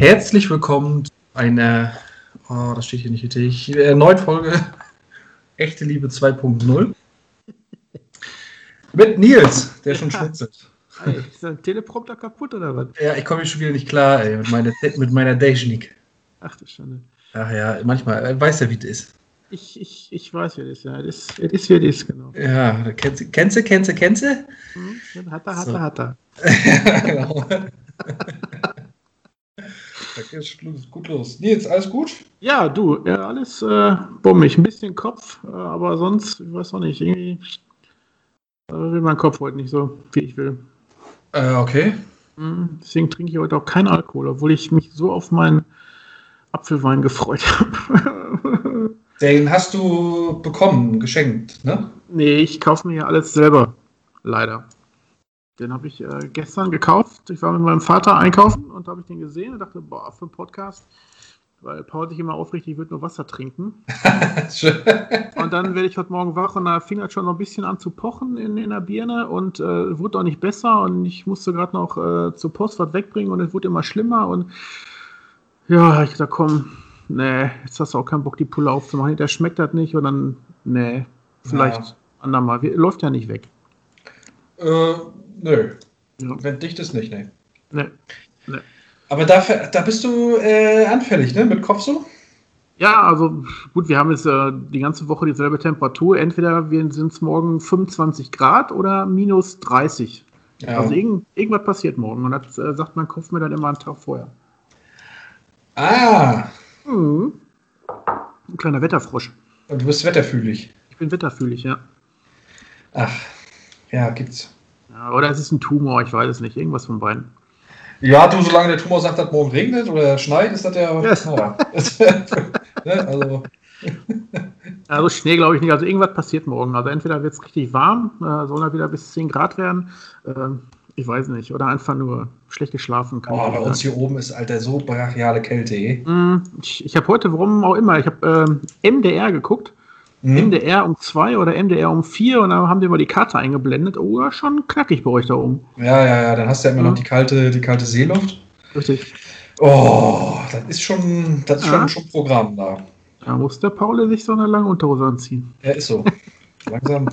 Herzlich willkommen zu einer, oh, das steht hier nicht richtig, äh, neuen Folge Echte Liebe 2.0 mit Nils, der schon schwitzelt. Ey, ist der Teleprompter kaputt oder was? Ja, ich komme hier schon wieder nicht klar, ey, mit meiner, mit meiner Technik. Ach du Schande. Ach ja, manchmal, äh, weiß ja, wie das ist. Ich, ich, ich weiß, wie das ist, ja. Es ist, es ist, wie es ist, genau. Ja, kennst du, kennst du, kennst du, kennst du? Hm, Hat er, hat So. er, hat er. ja, genau. Da geht's gut los. Nils, alles gut? Ja, du, ja, alles äh, bummig. Ein bisschen Kopf, äh, aber sonst, ich weiß auch nicht, irgendwie äh, will mein Kopf heute nicht so, wie ich will. Äh, okay. Hm, Deswegen trinke ich heute auch keinen Alkohol, obwohl ich mich so auf meinen Apfelwein gefreut habe. Den hast du bekommen, geschenkt, ne? nee, ich kaufe mir ja alles selber. Leider. Den habe ich äh, gestern gekauft. Ich war mit meinem Vater einkaufen und habe ich den gesehen und dachte, boah, für einen Podcast, weil Paul sich immer aufrichtet, ich würde nur Wasser trinken. Und dann werde ich heute Morgen wach und da fing das schon so ein bisschen an zu pochen in, in der Birne und äh, wurde auch nicht besser und ich musste gerade noch äh, zur Post was wegbringen und es wurde immer schlimmer und ja, ich gesagt, komm, nee, jetzt hast du auch keinen Bock, die Pulle aufzumachen. Der schmeckt das nicht und dann, nee, vielleicht Ja. andermal. Läuft ja nicht weg. Äh, nö. Ja. Wenn dicht ist, nicht, ne. Nee. Aber da, da bist du äh, anfällig, ne? Mit Kopf so? Ja, also gut, wir haben jetzt äh, die ganze Woche dieselbe Temperatur. Entweder sind es morgen 25 Grad oder minus 30. Ja. Also irgend, irgendwas passiert morgen. Und das äh, sagt mein Kopf mir dann immer einen Tag vorher. ah, Mhm. Ein kleiner Wetterfrosch. und du bist wetterfühlig. Ich bin wetterfühlig, ja. Ach, ja, gibt's. Ja. Oder es ist ein Tumor, ich weiß es nicht. Irgendwas von beiden. Ja, du, solange der Tumor sagt, dass morgen regnet oder schneit, ist das ja. Yes. ne? Also, Also Schnee glaube ich nicht. Also irgendwas passiert morgen. Also entweder wird es richtig warm, äh, soll er wieder bis 10 Grad werden. Ähm, ich weiß nicht. Oder einfach nur schlecht geschlafen. Kann oh, bei uns hier oben ist, Alter, so brachiale Kälte. eh. Mm, Ich, ich habe heute, warum auch immer, ich habe ähm, MDR geguckt. MDR um 2 oder MDR um 4 und dann haben die mal die Karte eingeblendet. Oh, ja, schon knackig bei euch da oben. Ja, ja, ja, dann hast du ja immer noch Mhm. die kalte, die kalte Seeluft. Richtig. Oh, das ist schon, das ist Ja. schon, schon Programm da. Da muss der Paul sich so eine lange Unterhose anziehen. Ja, ist so. Langsam.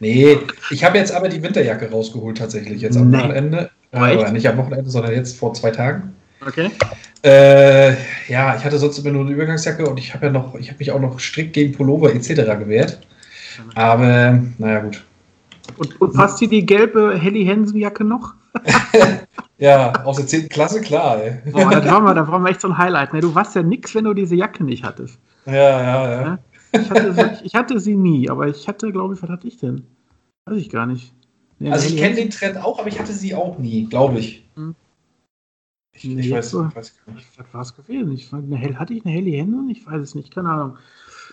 Nee, ich habe jetzt aber die Winterjacke rausgeholt tatsächlich. Jetzt am Nee. Wochenende. Oh, Äh, nicht am Wochenende, sondern jetzt vor zwei Tagen. Okay. Äh, ja, ich hatte sonst immer nur eine Übergangsjacke und ich habe ja noch, ich habe mich auch noch strikt gegen Pullover etc. gewehrt. Aber naja, gut. Und, und passt dir die gelbe Helly Hansen Jacke noch? Ja, aus der 10. Klasse, klar, ey. Boah, das war mal, das war mal echt so ein Highlight. Ne? Du warst ja nix, wenn du diese Jacke nicht hattest. Ja, ja, ja. Ich hatte, sie, ich hatte sie nie, aber ich hatte, glaube ich, was hatte ich denn? Weiß ich gar nicht. Nee, Also ich kenne den Trend auch, aber ich hatte sie auch nie, glaube ich. Hm. Ich, Nee, ich, weiß, ich weiß gar nicht. Was war es gewesen? Ich, eine Hell, hatte ich eine Helly Hansen? Ich weiß es nicht, keine Ahnung.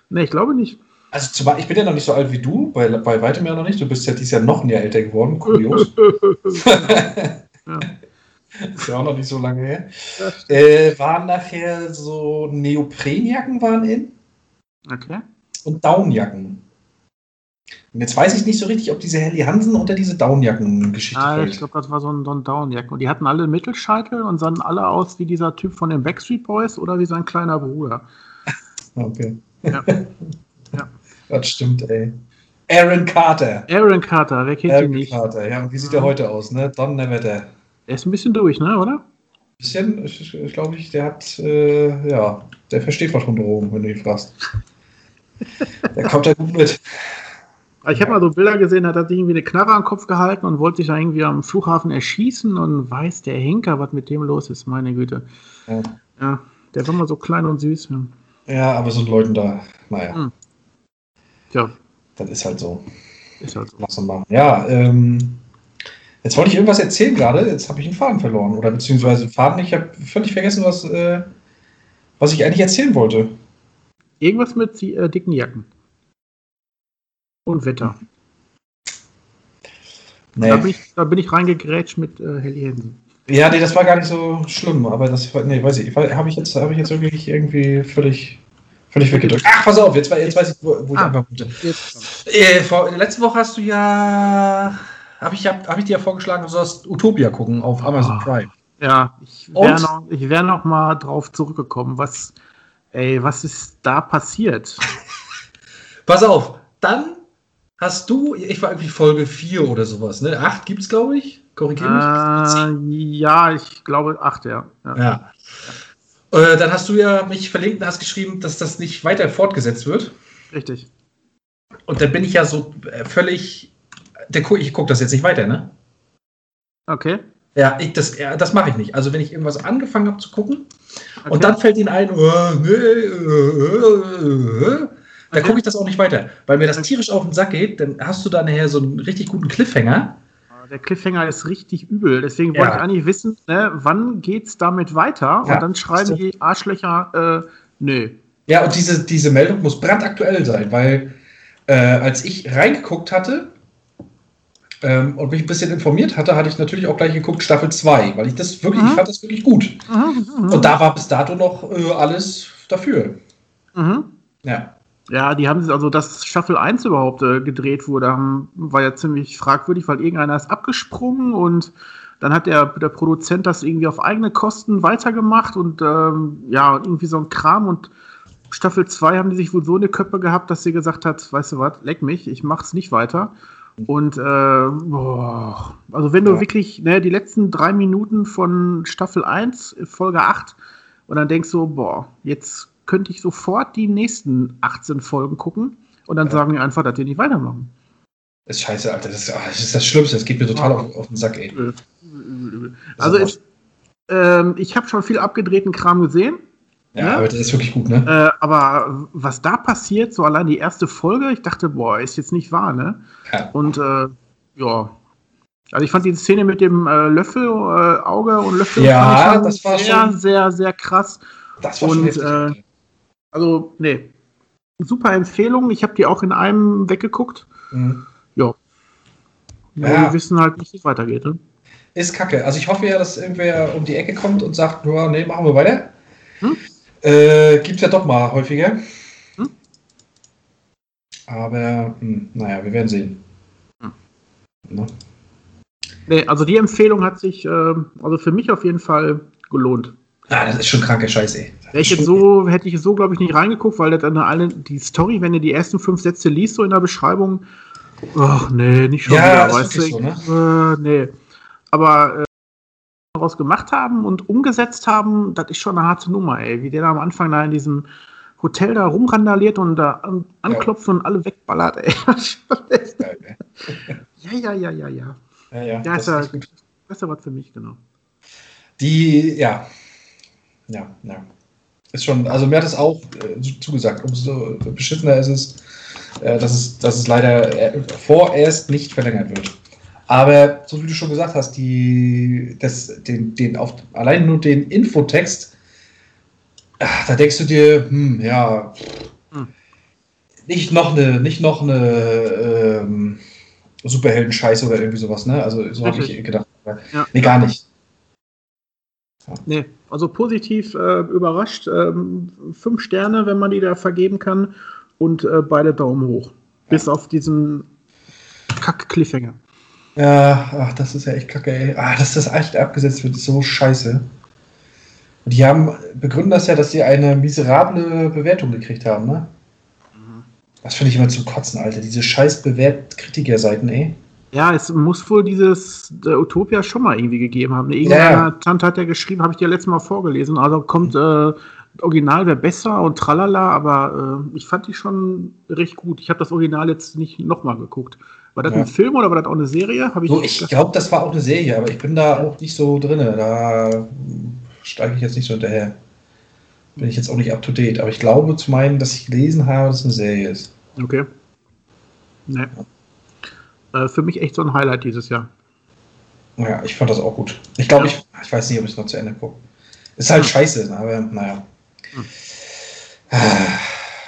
Ne, ich glaube nicht. Also zumal, ich bin ja noch nicht so alt wie du, bei, bei weitem ja noch nicht. Du bist ja dieses Jahr noch ein Jahr älter geworden, kurios. ja. ist ja auch noch nicht so lange her. Äh, waren nachher so Neoprenjacken waren in Okay. und Downjacken. Und jetzt weiß ich nicht so richtig, ob diese Helly Hansen unter diese Downjacken-Geschichte Ah, ich glaube, das war so ein, so ein Downjack. Und die hatten alle Mittelscheitel und sahen alle aus wie dieser Typ von den Backstreet Boys oder wie sein kleiner Bruder. Okay. Ja. Ja. Das stimmt, ey. Aaron Carter. Aaron Carter, wer kennt ihn Aaron nicht? Carter, ja. Und wie sieht er heute aus, ne? Donnerwetter. Der ist ein bisschen durch, ne, oder? Bisschen, ich, ich glaube ich, der hat, äh, ja, der versteht was von Drogen, wenn du ihn fragst. Der kommt da gut mit. Ich habe mal so Bilder gesehen, da hat er sich irgendwie eine Knarre am Kopf gehalten und wollte sich da irgendwie am Flughafen erschießen und weiß der Henker, was mit dem los ist, meine Güte. Ja. Ja, der war mal so klein und süß. Ja. Ja, aber so Leuten da, naja, Hm. Tja, das ist halt so. ist halt so. Lass uns machen. Ja, ähm, jetzt wollte ich irgendwas erzählen gerade, jetzt habe ich einen Faden verloren. Oder beziehungsweise Faden, ich habe völlig vergessen, was, äh, was ich eigentlich erzählen wollte. Irgendwas mit äh, dicken Jacken. Und Wetter. Nee. Da, bin ich, da bin ich reingegrätscht mit äh, Helly Hansen. Ja, nee, das war gar nicht so schlimm, aber das war, nee, weiß ich, habe ich jetzt, habe ich jetzt wirklich irgendwie völlig Völlig weggedrückt. Ach, pass auf, jetzt, jetzt weiß ich, wo, wo ich ah, einfach gute. Äh, vor, letzte Woche hast du ja, habe ich, hab, hab ich dir ja vorgeschlagen, du sollst Utopia gucken auf Amazon oh, Prime. Ja, ich wäre noch, wär noch mal drauf zurückgekommen, was, ey, was ist da passiert? pass auf, dann hast du, ich war irgendwie Folge 4 oder sowas, ne? 8 gibt es, glaube ich. Korrigiere mich. Äh, ja, ich glaube 8, ja. ja. ja. Äh, dann hast du ja mich verlinkt und hast geschrieben, dass das nicht weiter fortgesetzt wird. Richtig. Und dann bin ich ja so äh, völlig. Der, ich gucke das jetzt nicht weiter, ne? Okay. Ja, ich, das, ja, das mache ich nicht. Also wenn ich irgendwas angefangen habe zu gucken okay. und dann fällt ihnen ein, oh, nee, äh, dann gucke ich das auch nicht weiter. Weil mir das tierisch auf den Sack geht, dann hast du da nachher so einen richtig guten Cliffhanger der Cliffhanger ist richtig übel. Deswegen wollte ich eigentlich wissen, ne, wann es damit weiter? Ja, und dann schreiben die Arschlöcher, äh, nö. Ja, und diese, diese Meldung muss brandaktuell sein, weil äh, als ich reingeguckt hatte ähm, und mich ein bisschen informiert hatte, hatte ich natürlich auch gleich geguckt Staffel 2, weil ich das wirklich, mhm. ich fand das wirklich gut. Mhm, mhm, und da war bis dato noch äh, alles dafür. Mhm. Ja. Ja, die haben also, dass Staffel 1 überhaupt äh, gedreht wurde, haben, war ja ziemlich fragwürdig, weil irgendeiner ist abgesprungen und dann hat der, der Produzent das irgendwie auf eigene Kosten weitergemacht und ähm, ja, irgendwie so ein Kram und Staffel 2 haben die sich wohl so eine Köppe gehabt, dass sie gesagt hat, weißt du was, leck mich, ich mach's nicht weiter. Und äh, boah, also wenn du ja. wirklich ne, die letzten drei Minuten von Staffel 1, Folge 8, und dann denkst du, boah, jetzt könnte ich sofort die nächsten 18 Folgen gucken und dann ja. sagen die einfach, dass die nicht weitermachen. Das ist scheiße, Alter. Das ist, das, ist das Schlimmste. Das geht mir total auf, auf den Sack, ey. Also, ich, ähm, ich habe schon viel abgedrehten Kram gesehen. Ja, ne? aber das ist wirklich gut, ne? Äh, aber was da passiert, so allein die erste Folge, ich dachte, boah, ist jetzt nicht wahr, ne? Ja. Und äh, ja. Also ich fand die Szene mit dem äh, Löffel, äh, Auge und Löffel ja, das war sehr, schon, sehr, sehr krass. Das war und, schon heftig, äh, also, nee. Super Empfehlung. Ich habe die auch in einem weggeguckt. Mhm. Ja. ja. Wir wissen halt nicht, wie es weitergeht. Ne? Ist kacke. Also ich hoffe ja, dass irgendwer um die Ecke kommt und sagt, ja, nee, machen wir weiter. Hm? Äh, Gibt ja doch mal häufiger. Hm? Aber, hm, naja, wir werden sehen. Hm. Ne? Nee, also die Empfehlung hat sich, äh, also für mich auf jeden Fall gelohnt. Ah, das ist schon kranke Scheiße. Ich so, hätte ich so, glaube ich, nicht reingeguckt, weil das eine, alle, die Story, wenn du die ersten fünf Sätze liest, so in der Beschreibung, ach nee, nicht schon ja, wieder, weißt du. So, ne? äh, nee. Aber äh, daraus gemacht haben und umgesetzt haben, das ist schon eine harte Nummer, ey. Wie der da am Anfang da in diesem Hotel da rumrandaliert und da an, anklopft ja. und alle wegballert, ey. ja, ja, ja, ja, ja. Ja, ja. Das, das ist, ist ja was für mich, genau. Die, ja, ja, ja. Ist schon, also mir hat es auch äh, zugesagt, umso beschissener ist es, äh, dass es, dass es leider äh, vorerst nicht verlängert wird. Aber so wie du schon gesagt hast, die, das, den, den auf, allein nur den Infotext, ach, da denkst du dir, hm, ja, hm. nicht noch eine, nicht noch eine ähm, Superhelden-Scheiße oder irgendwie sowas, ne? Also so habe ich gedacht. Ja. Nee, gar nicht. Ja. Nee, also positiv äh, überrascht. Ähm, fünf Sterne, wenn man die da vergeben kann. Und äh, beide Daumen hoch. Ja. Bis auf diesen Kack-Cliffhanger. Ja, ach, das ist ja echt kacke, ey. Ah, dass das echt abgesetzt wird, ist so scheiße. Und die haben, begründen das ja, dass sie eine miserable Bewertung gekriegt haben, ne? Mhm. Das finde ich immer zum Kotzen, Alter. Diese scheiß Bewert-Kritikerseiten, ey. Ja, es muss wohl dieses äh, Utopia schon mal irgendwie gegeben haben. Irgendeiner ja. Tante hat ja geschrieben, habe ich dir letztes Mal vorgelesen. Also kommt äh, Original wäre besser und tralala, aber äh, ich fand die schon recht gut. Ich habe das Original jetzt nicht nochmal geguckt. War das ja. ein Film oder war das auch eine Serie? ich so, ich glaube, das war auch eine Serie, aber ich bin da auch nicht so drin. Da steige ich jetzt nicht so hinterher. Bin ich jetzt auch nicht up to date. Aber ich glaube zu meinen, dass ich gelesen habe, dass es eine Serie ist. Okay. Nee. Ja. Äh, für mich echt so ein Highlight dieses Jahr. Ja, ich fand das auch gut. Ich glaube, ja. ich, ich weiß nicht, ob ich es noch zu Ende gucke. Ist halt hm. scheiße, aber naja.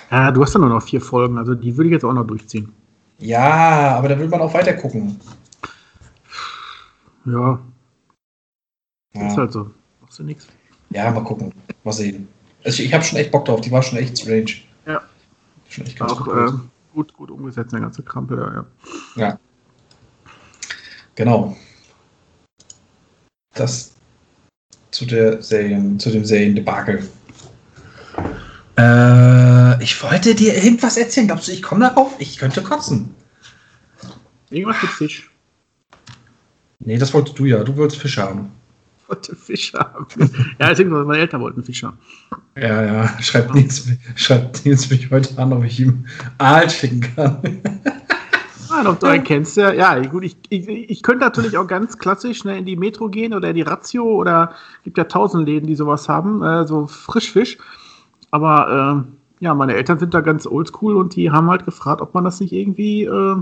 Ja, du hast ja nur noch vier Folgen, also die würde ich jetzt auch noch durchziehen. Ja, aber da will man auch weiter gucken. Ja. ja. Ist halt so. Machst du nichts. Ja, mal gucken. Mal sehen. Also ich, ich habe schon echt Bock drauf. Die war schon echt strange. Schon echt ganz auch gut, äh, gut, gut umgesetzt, der ganze Krampe da, ja. Ja. Genau. Das zu der Serien, zu dem Seriendebakel. Äh, ich wollte dir irgendwas erzählen. Glaubst du, ich komme darauf? Ich könnte kotzen. Irgendwas mit Fisch. Nee, das wolltest du ja. Du wolltest Fisch haben. Ich wollte Fisch haben. ja, deswegen, meine Eltern wollten Fisch haben. Ja, ja. Schreibt Nils, schreibt Nils mich heute an, ob ich ihm Aal schicken kann. Ah, ob du einen kennst, ja. Ja, gut, ich, ich, ich könnte natürlich auch ganz klassisch ne, in die Metro gehen oder in die Ratio oder gibt ja tausend Läden, die sowas haben, äh, so Frischfisch. Aber äh, ja, meine Eltern sind da ganz oldschool und die haben halt gefragt, ob man das nicht irgendwie äh,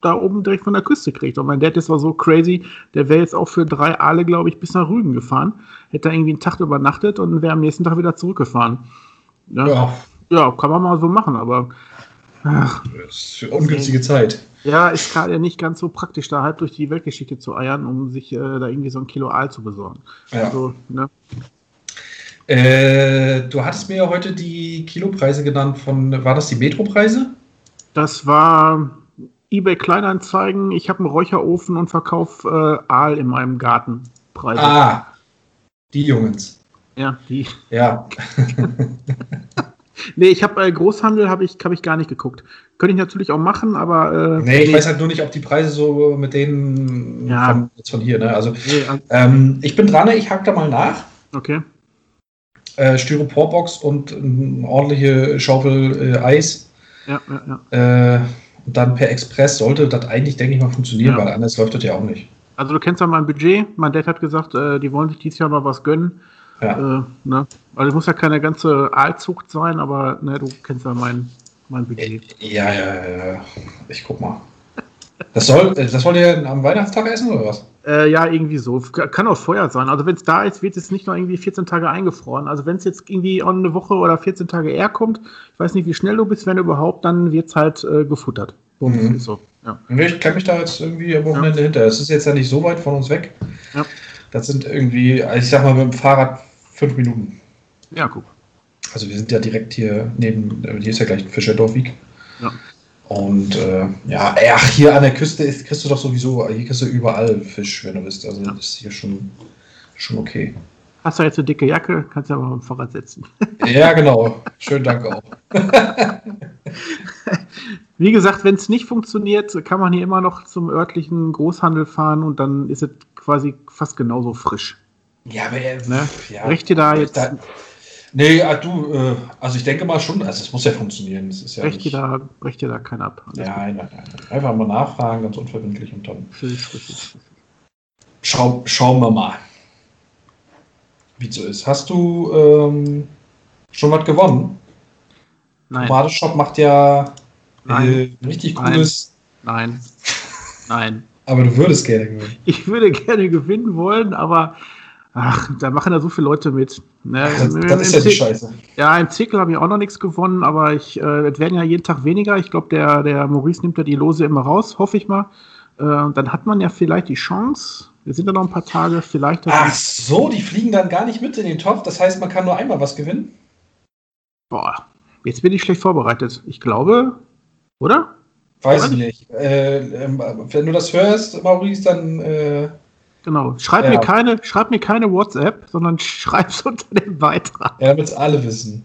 da oben direkt von der Küste kriegt. Und mein Dad ist war so crazy, der wäre jetzt auch für drei Aale, glaube ich, bis nach Rügen gefahren. Hätte da irgendwie einen Tag übernachtet und wäre am nächsten Tag wieder zurückgefahren. Ja, ja. ja kann man mal so machen, aber. Ach, das ist für ungünstige Zeit. Ja, ist gerade nicht ganz so praktisch, da halb durch die Weltgeschichte zu eiern, um sich äh, da irgendwie so ein Kilo Aal zu besorgen. Ja. Also, ne? Äh, du hattest mir ja heute die Kilopreise genannt von, war das die Metropreise? Das war eBay Kleinanzeigen. Ich habe einen Räucherofen und verkaufe äh, Aal in meinem Garten. Preise. Ah, die Jungs. Ja, die. Ja. nee, ich habe äh, Großhandel habe ich, hab ich gar nicht geguckt. Könnte ich natürlich auch machen, aber. Äh, nee, ich nee. weiß halt nur nicht, ob die Preise so mit denen ja. von, jetzt von hier, ne? Also, nee, also ähm, ich bin dran, ich hack da mal nach. Okay äh, Styroporbox und eine ordentliche Schaufel äh, Eis. Ja, ja, ja. Äh, und dann per Express sollte das eigentlich, denke ich mal, funktionieren, ja. weil anders läuft das ja auch nicht. Also du kennst ja mein Budget. Mein Dad hat gesagt, äh, die wollen sich dieses Jahr mal was gönnen. Ja. Äh, ne? Also es muss ja keine ganze Aalzucht sein, aber ne, du kennst ja mein, mein Budget. Ja, ja, ja. Ich guck mal. Das soll, das wollt ihr am Weihnachtstag essen oder was? Äh, ja, irgendwie so. Kann auch Feuer sein. Also wenn es da ist, wird es nicht noch irgendwie 14 Tage eingefroren. Also wenn es jetzt irgendwie eine Woche oder 14 Tage eher kommt, ich weiß nicht, wie schnell du bist, wenn überhaupt, dann wird es halt äh, gefuttert. Mhm. So. Ja. Ich kenne mich da jetzt irgendwie am Wochenende ja. hinter. Es ist jetzt ja nicht so weit von uns weg. Ja. Das sind irgendwie, ich sag mal, mit dem Fahrrad fünf Minuten. Ja, guck. Also wir sind ja direkt hier neben, hier ist ja gleich Fischerdorfweg. Ja. Und äh, ja, ach, hier an der Küste ist, kriegst du doch sowieso, hier kriegst du überall Fisch, wenn du willst. Also das ist hier schon, schon okay. Hast du jetzt eine dicke Jacke, kannst du aber auf dem Fahrrad setzen. Ja, genau. Schönen Dank auch. Wie gesagt, wenn es nicht funktioniert, kann man hier immer noch zum örtlichen Großhandel fahren und dann ist es quasi fast genauso frisch. Ja, aber äh, ne? ja, Richte da jetzt. Da, Nee, ah, du, äh, also ich denke mal schon, also es muss ja funktionieren. Das ist ja brecht, dir da, brecht dir da keinen ab. Nein, nein, nein. Einfach mal nachfragen, ganz unverbindlich und dann. Schau, schauen wir mal, wie es so ist. Hast du ähm, schon was gewonnen? Nein. Tomate macht ja äh, richtig cooles. Nein. Nein. Aber du würdest gerne gewinnen. Ich würde gerne gewinnen wollen, aber Ach, da machen da so viele Leute mit. Ne? Das, das ist ja die Scheiße. Ja, im Zirkel habe ich auch noch nichts gewonnen, aber ich, äh, es werden ja jeden Tag weniger. Ich glaube, der, der Maurice nimmt ja die Lose immer raus, hoffe ich mal. Äh, dann hat man ja vielleicht die Chance. Wir sind ja noch ein paar Tage, vielleicht. Ach so, die fliegen dann gar nicht mit in den Topf. Das heißt, man kann nur einmal was gewinnen? Boah, jetzt bin ich schlecht vorbereitet. Ich glaube, oder? Weiß ich nicht. Äh, ähm, wenn du das hörst, Maurice, dann äh, Genau. Schreib, ja. mir keine, schreib mir keine WhatsApp, sondern schreib es unter dem Beitrag. Ja, damit es alle wissen.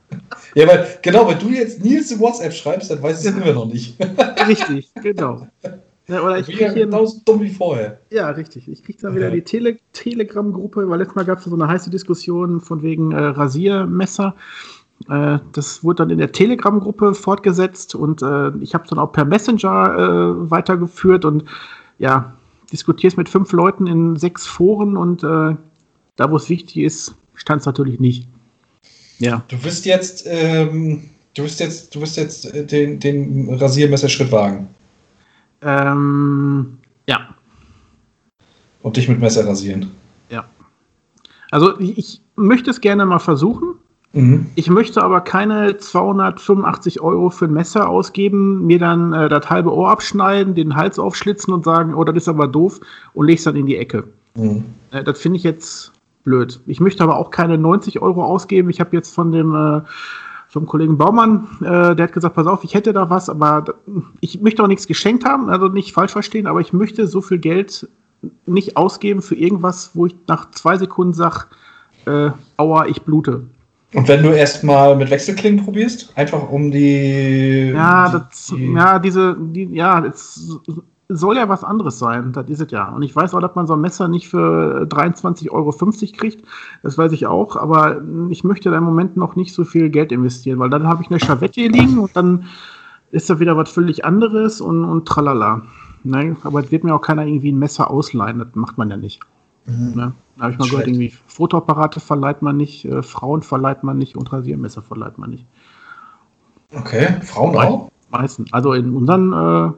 ja, weil, genau, wenn du jetzt Nils eine WhatsApp schreibst, dann weiß ich es immer noch nicht. richtig, genau. Ja, oder ich kriege hier genauso dumm wie vorher. Ja, richtig. Ich kriege dann wieder die Tele Telegram-Gruppe, weil letztes Mal gab es so eine heiße Diskussion von wegen äh, Rasiermesser. Äh, das wurde dann in der Telegram-Gruppe fortgesetzt und äh, ich habe es dann auch per Messenger äh, weitergeführt und ja, diskutierst mit fünf Leuten in sechs Foren und äh, da, wo es wichtig ist, stand es natürlich nicht. Ja. Du wirst jetzt, ähm, du wirst jetzt, du wirst jetzt äh, den, den Rasiermesserschritt wagen. Ähm, ja. Und dich mit Messer rasieren. Ja. Also ich möchte es gerne mal versuchen. Mhm. Ich möchte aber keine 285 Euro für ein Messer ausgeben, mir dann äh, das halbe Ohr abschneiden, den Hals aufschlitzen und sagen, oh, das ist aber doof und lege es dann in die Ecke. Mhm. Äh, das finde ich jetzt blöd. Ich möchte aber auch keine 90 Euro ausgeben. Ich habe jetzt von dem äh, vom Kollegen Baumann, äh, der hat gesagt, pass auf, ich hätte da was, aber ich möchte auch nichts geschenkt haben, also nicht falsch verstehen, aber ich möchte so viel Geld nicht ausgeben für irgendwas, wo ich nach zwei Sekunden sage, äh, aua, ich blute. Und wenn du erstmal mit Wechselklingen probierst, einfach um die. Ja, die, das, ja, diese, die, ja, das soll ja was anderes sein, das ist es ja. Und ich weiß auch, dass man so ein Messer nicht für 23,50 Euro kriegt, das weiß ich auch, aber ich möchte da im Moment noch nicht so viel Geld investieren, weil dann habe ich eine Chavette hier liegen und dann ist da wieder was völlig anderes und, und tralala. Ne? Aber es wird mir auch keiner irgendwie ein Messer ausleihen, das macht man ja nicht. Mhm. Ne? Da habe ich mal gehört, irgendwie Fotoapparate verleiht man nicht, äh, Frauen verleiht man nicht und Rasiermesser verleiht man nicht. Okay, Frauen auch? Meistens. Also in unseren äh,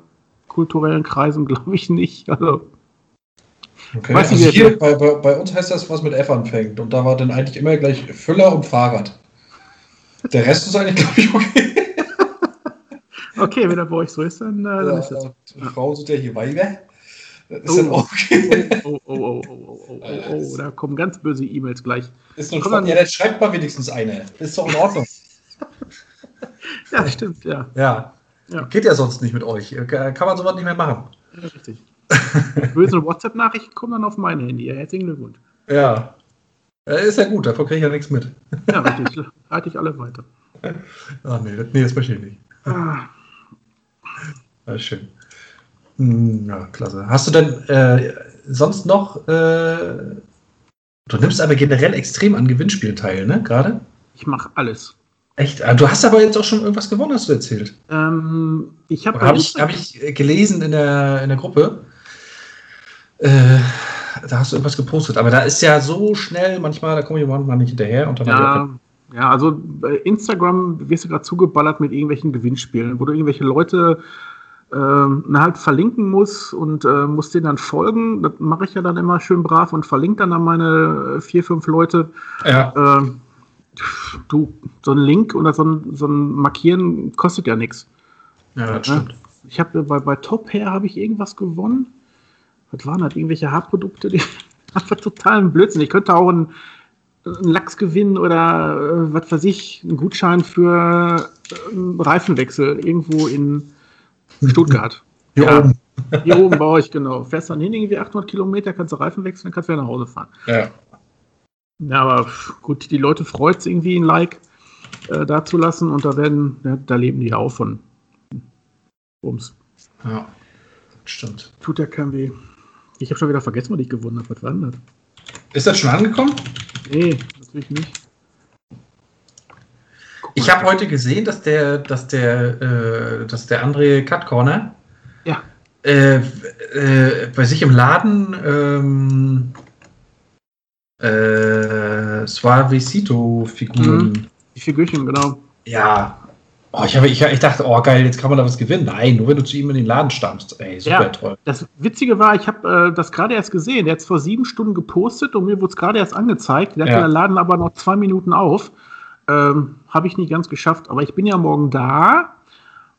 kulturellen Kreisen glaube ich nicht. Also, okay. also hier, bei, bei, bei, uns heißt das, was mit F anfängt. Und da war dann eigentlich immer gleich Füller und Fahrrad. Der Rest ist eigentlich, glaube ich, okay. okay, wenn er bei euch so ist, dann, äh, dann ja, ist das. Frauen sind ja hier Weiber. Das ist oh, okay. Oh, oh, oh, oh, oh, oh, oh, oh, da kommen ganz böse E-Mails gleich. Ist nur dann, ja, dann schreibt mal wenigstens eine. Ist doch in Ordnung. ja, stimmt, ja. Ja. Ja. Geht ja sonst nicht mit euch. Kann man sowas nicht mehr machen. Ja, richtig. Böse WhatsApp-Nachrichten kommen dann auf mein Handy. Ja, herzlichen Glückwunsch. Ja. Ist ja gut, davon kriege ich ja nichts mit. Ja, richtig. Halte ich alle weiter. Ah, nee, nee, das verstehe ich nicht. Ah. Ja, schön. Hm, ja, klasse. Hast du denn äh, sonst noch. Äh, du nimmst aber generell extrem an Gewinnspielen teil, ne? Gerade? Ich mache alles. Echt? Ah, du hast aber jetzt auch schon irgendwas gewonnen, hast du erzählt. Ähm, ich habe hab ich, hab ich gelesen in der, in der Gruppe. Äh, da hast du irgendwas gepostet. Aber da ist ja so schnell, manchmal, da komme ich manchmal nicht hinterher. Und dann ja, ja, also bei Instagram wirst du gerade zugeballert mit irgendwelchen Gewinnspielen, wo du irgendwelche Leute äh, halt verlinken musst und äh, musst denen dann folgen. Das mache ich ja dann immer schön brav und verlinke dann an meine vier, fünf Leute. Ja. Äh, du, so ein Link oder so ein, so ein Markieren kostet ja nichts. Ja, das stimmt. Ich habe bei, bei Top Hair habe ich irgendwas gewonnen. Was waren das? Irgendwelche Haarprodukte, die einfach totalen Blödsinn. Ich könnte auch einen, einen Lachs gewinnen oder äh, was weiß ich, einen Gutschein für äh, Reifenwechsel irgendwo in Stuttgart. Hier ja, oben. Hier oben bei euch, genau. Fährst dann hin, irgendwie 800 Kilometer, kannst du Reifen wechseln, dann kannst du wieder nach Hause fahren. Ja. Ja, aber gut, die Leute freut es irgendwie, ein Like äh, dazulassen und da werden, ja, da leben die ja auch von Bums. Ja, stimmt. Tut ja kein weh. Ich habe schon wieder vergessen, was ich gewonnen habe. Was war denn das? Ist das schon angekommen? Nee, natürlich nicht. Ich habe heute gesehen, dass der, dass der, äh, dass der André Cut Corner ja. äh, äh, bei sich im Laden ähm, äh, Suavecito-Figuren. Mhm. Die Figürchen, genau. Ja. Oh, ich, habe, ich, ich dachte, oh geil, jetzt kann man da was gewinnen. Nein, nur wenn du zu ihm in den Laden stammst. Ey, super ja, toll. Das Witzige war, ich habe äh, das gerade erst gesehen. Der hat es vor sieben Stunden gepostet und mir wurde es gerade erst angezeigt. Der ja. hat den Laden aber noch zwei Minuten auf. Ähm, habe ich nicht ganz geschafft. Aber ich bin ja morgen da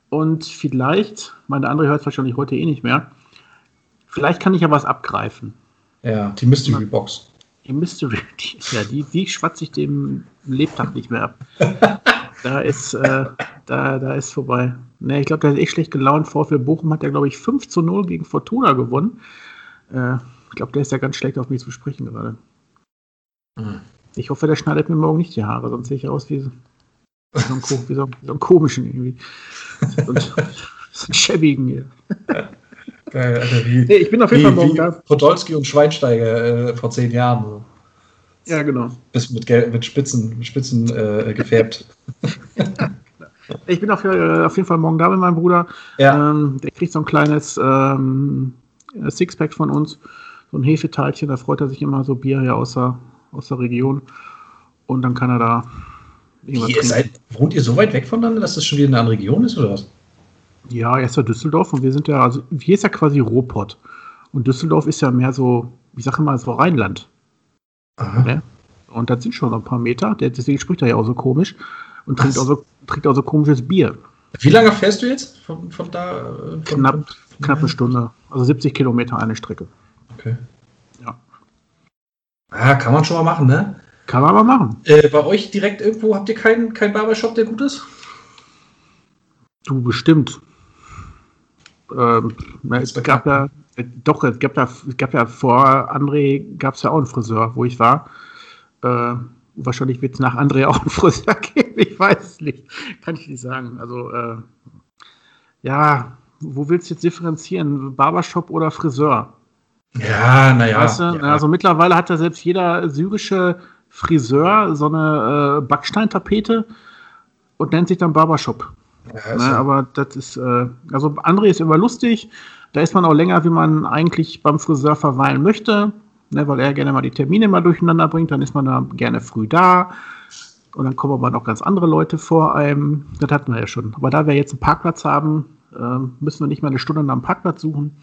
und vielleicht, meine andere hört es wahrscheinlich heute eh nicht mehr. Vielleicht kann ich ja was abgreifen. Ja, die Mystery Box. Die Mystery, die, ja, die, die schwatze ich dem Lebtag nicht mehr ab. da ist, äh, da, da ist vorbei. Ne, ich glaube, der ist echt schlecht gelaunt. VfL Bochum hat ja, glaube ich, 5 zu 0 gegen Fortuna gewonnen. Äh, ich glaube, der ist ja ganz schlecht auf mich zu sprechen gerade. Mhm. Ich hoffe, der schneidet mir morgen nicht die Haare, sonst sehe ich aus wie so, wie so, ein, wie so, wie so einen komischen irgendwie. So, so einen schäbigen hier. Geil, Alter, wie, nee, ich bin auf jeden Fall morgen da. Podolski und Schweinsteiger äh, vor zehn Jahren. So. Ja, genau. Bis mit, mit Spitzen, mit Spitzen äh, gefärbt. ich bin auf, äh, auf, jeden Fall morgen da mit meinem Bruder. Ja. Ähm, der kriegt so ein kleines ähm, Sixpack von uns, so ein Hefeteilchen, da freut er sich immer so Bier hier aus der, aus der Region. Und dann kann er da. Ihr seid, wohnt ihr so weit weg voneinander, dass das schon wieder eine andere Region ist, oder was? Ja, er ist ja Düsseldorf und wir sind ja, also hier ist ja quasi Ruhrpott. Und Düsseldorf ist ja mehr so, ich sage immer, so Rheinland. Ne? Und das sind schon ein paar Meter, deswegen spricht er ja auch so komisch und trinkt auch so, trinkt auch so komisches Bier. Wie lange fährst du jetzt von, von da? Von, knapp, von, knapp eine Stunde. Also 70 Kilometer eine Strecke. Okay. Ja. Ja, kann man schon mal machen, ne? Kann man aber machen. Äh, bei euch direkt irgendwo habt ihr keinen kein Barbershop, der gut ist? Du bestimmt. Ähm, es gab ja, äh, doch, es gab ja, es gab ja vor André gab es ja auch einen Friseur, wo ich war. Äh, wahrscheinlich wird es nach André auch einen Friseur geben, ich weiß es nicht. Kann ich nicht sagen. Also, äh, ja, wo willst du jetzt differenzieren? Barbershop oder Friseur? Ja, naja. Weißt du? ja. Also mittlerweile hat ja selbst jeder syrische Friseur so eine äh, Backsteintapete und nennt sich dann Barbershop. Ja, Ne, aber das ist, äh, also André ist immer lustig. Da ist man auch länger, wie man eigentlich beim Friseur verweilen möchte, ne, weil er gerne mal die Termine mal durcheinander bringt. Dann ist man da gerne früh da. Und dann kommen aber noch ganz andere Leute vor einem. Das hatten wir ja schon. Aber da wir jetzt einen Parkplatz haben, ähm, müssen wir nicht mal eine Stunde nach einem Parkplatz suchen.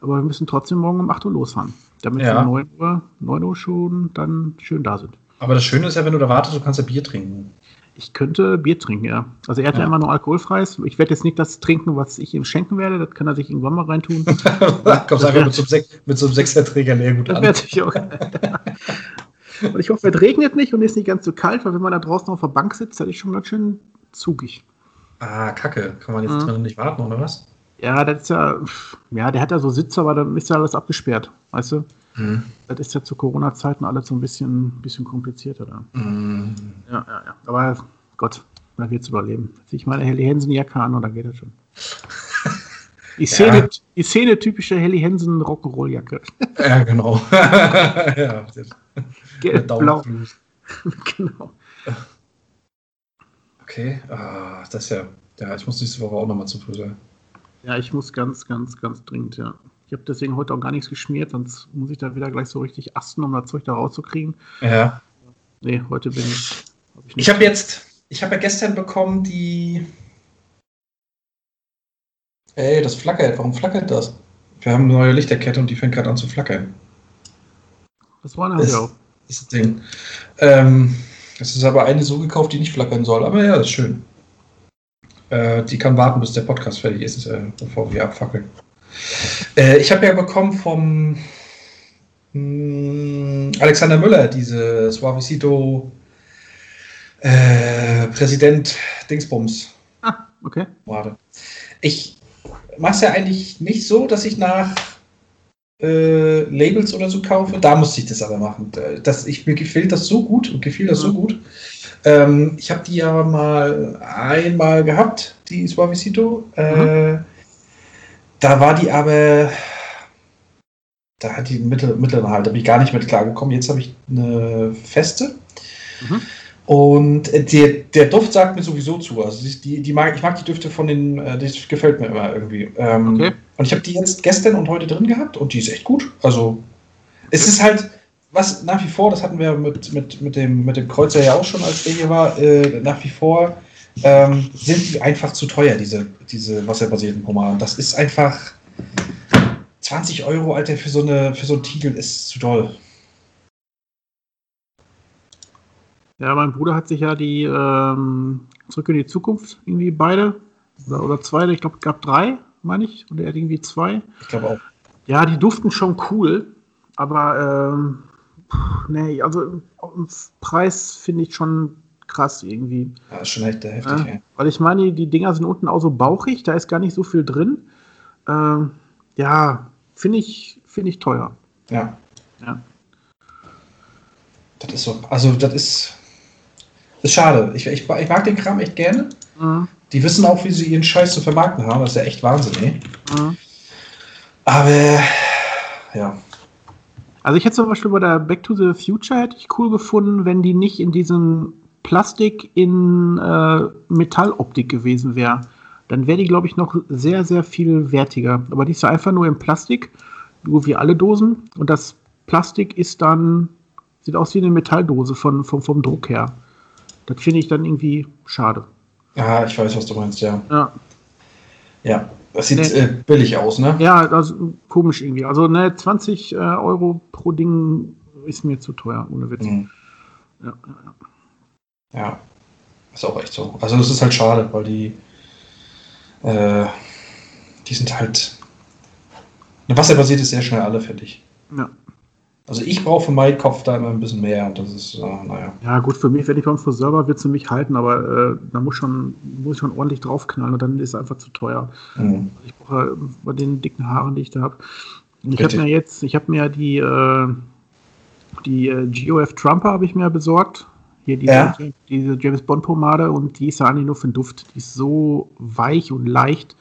Aber wir müssen trotzdem morgen um 8 Uhr losfahren. Damit Ja. wir um 9 Uhr, 9 Uhr schon dann schön da sind. Aber das Schöne ist ja, wenn du da wartest, du kannst ja Bier trinken. Ich könnte Bier trinken, ja. Also er hat ja, Ja. immer nur alkoholfreies. Ich werde jetzt nicht das trinken, was ich ihm schenken werde. Das kann er sich irgendwann mal reintun. Kommst einfach mit so einem, Sech- mit so einem Sechserträger leer gut Das an. natürlich auch. und ich hoffe, es regnet nicht und ist nicht ganz so kalt, weil wenn man da draußen auf der Bank sitzt, dann ist schon ganz schön zugig. Ah, Kacke. Kann man jetzt Mhm. nicht warten, oder was? Ja, das ist ja, ja, der hat ja so Sitze, aber dann ist ja alles abgesperrt, weißt du? Mhm. Das ist ja zu Corona-Zeiten alles so ein bisschen, bisschen komplizierter da. Mhm. Ja, ja, ja. Aber Gott, da wird's überleben. Zieh ich meine Helly Hansen-Jacke an und dann geht das schon. Die Szene, Ja. die Szene typische Helly Hansen Rock'n'Roll-Jacke. Ja, genau. ja, das- Gelb, blau. Daumenfluss. genau. Okay, ah, das ist ja. Ja, ich muss nächste Woche auch nochmal zum Friseur. Ja, ich muss ganz, ganz, ganz dringend, ja. Ich habe deswegen heute auch gar nichts geschmiert, sonst muss ich da wieder gleich so richtig asten, um das Zeug da rauszukriegen. Ja. Nee, heute bin ich. Hab ich Ich habe jetzt, ich habe ja gestern bekommen die. Ey, das flackert. Warum flackert das? Wir haben eine neue Lichterkette und die fängt gerade an zu flackern. Das war eine Das- auch. Das ist das Ding. Ähm, es ist aber eine so gekauft, die nicht flackern soll. Aber ja, das ist schön. Äh, die kann warten, bis der Podcast fertig ist, äh, bevor wir abfackeln. Äh, ich habe ja bekommen vom mh, Alexander Müller diese Suavecito äh, Präsident Dingsbums. Ah, okay. Warte. Ich mache es ja eigentlich nicht so, dass ich nach äh, Labels oder so kaufe. Da musste ich das aber machen. Das, ich, mir gefällt das so gut und gefiel das so Mhm. gut. Ähm, ich habe die ja mal einmal gehabt, die Suavecito. Äh, Da war die aber. Da hat die mittleren Halt, da bin ich gar nicht mit klargekommen. Jetzt habe ich eine feste. Mhm. Und der, der Duft sagt mir sowieso zu. Also die, die, die mag, ich mag die Düfte von den, äh, das gefällt mir immer irgendwie. Ähm, Okay. Und ich habe die jetzt gestern und heute drin gehabt und die ist echt gut. Also es ist halt, was nach wie vor, das hatten wir mit, mit, mit, dem, mit dem Kreuzer ja auch schon, als der hier war, äh, nach wie vor ähm, sind die einfach zu teuer, diese, diese wasserbasierten Pomaden. Das ist einfach 20 Euro, Alter, für so, eine, für so einen Tiegel ist zu doll. Ja, mein Bruder hat sich ja die ähm, Zurück in die Zukunft irgendwie beide oder, oder zwei, ich glaube, es gab drei, meine ich, und er hat irgendwie zwei. Ich glaube auch. Ja, die duften schon cool, aber ähm, nee, also im Preis finde ich schon krass irgendwie. Ja, ist schon echt heftig, Ja, weil ich meine, die Dinger sind unten auch so bauchig, da ist gar nicht so viel drin. Ähm, ja, finde ich, finde ich teuer. Ja. Ja. Das ist so. Also, das ist. Das ist schade. Ich, ich, ich mag den Kram echt gerne. Mhm. Die wissen auch, wie sie ihren Scheiß zu vermarkten haben. Das ist ja echt Wahnsinn, ey. Mhm. Aber. Ja. Also ich hätte zum Beispiel bei der Back to the Future hätte ich cool gefunden, wenn die nicht in diesem Plastik in äh, Metalloptik gewesen wäre. Dann wäre die, glaube ich, noch sehr, sehr viel wertiger. Aber die ist ja einfach nur in Plastik, nur wie alle Dosen. Und das Plastik ist dann, sieht aus wie eine Metalldose von, vom, vom Druck her. Das finde ich dann irgendwie schade. Ja, ich weiß, was du meinst, ja. Ja, Ja. Das sieht Nee. äh, billig aus, ne? ja also komisch irgendwie. Also ne, 20 äh, Euro pro Ding ist mir zu teuer, ohne Witz. Mhm. Ja, ja, ja. Ja. Ist auch echt so. Also, das ist halt schade, weil die. Äh, die sind halt. Eine wasserbasierte ist sehr schnell alle, finde ich. ja. Also ich brauche für meinen Kopf da immer ein bisschen mehr und das ist, äh, naja. Ja, gut, für mich, wenn ich beim war, wird es mich halten, aber äh, da muss, schon, muss ich schon ordentlich draufknallen und dann ist es einfach zu teuer. Mhm. Ich brauche bei den dicken Haaren, die ich da habe. Ich habe mir jetzt, ich habe mir die, äh, die äh, GOF Trumper habe ich mir besorgt. Hier diese, ja. diese James Bond Pomade und die ist ja eigentlich nur für den Duft. Die ist so weich und leicht,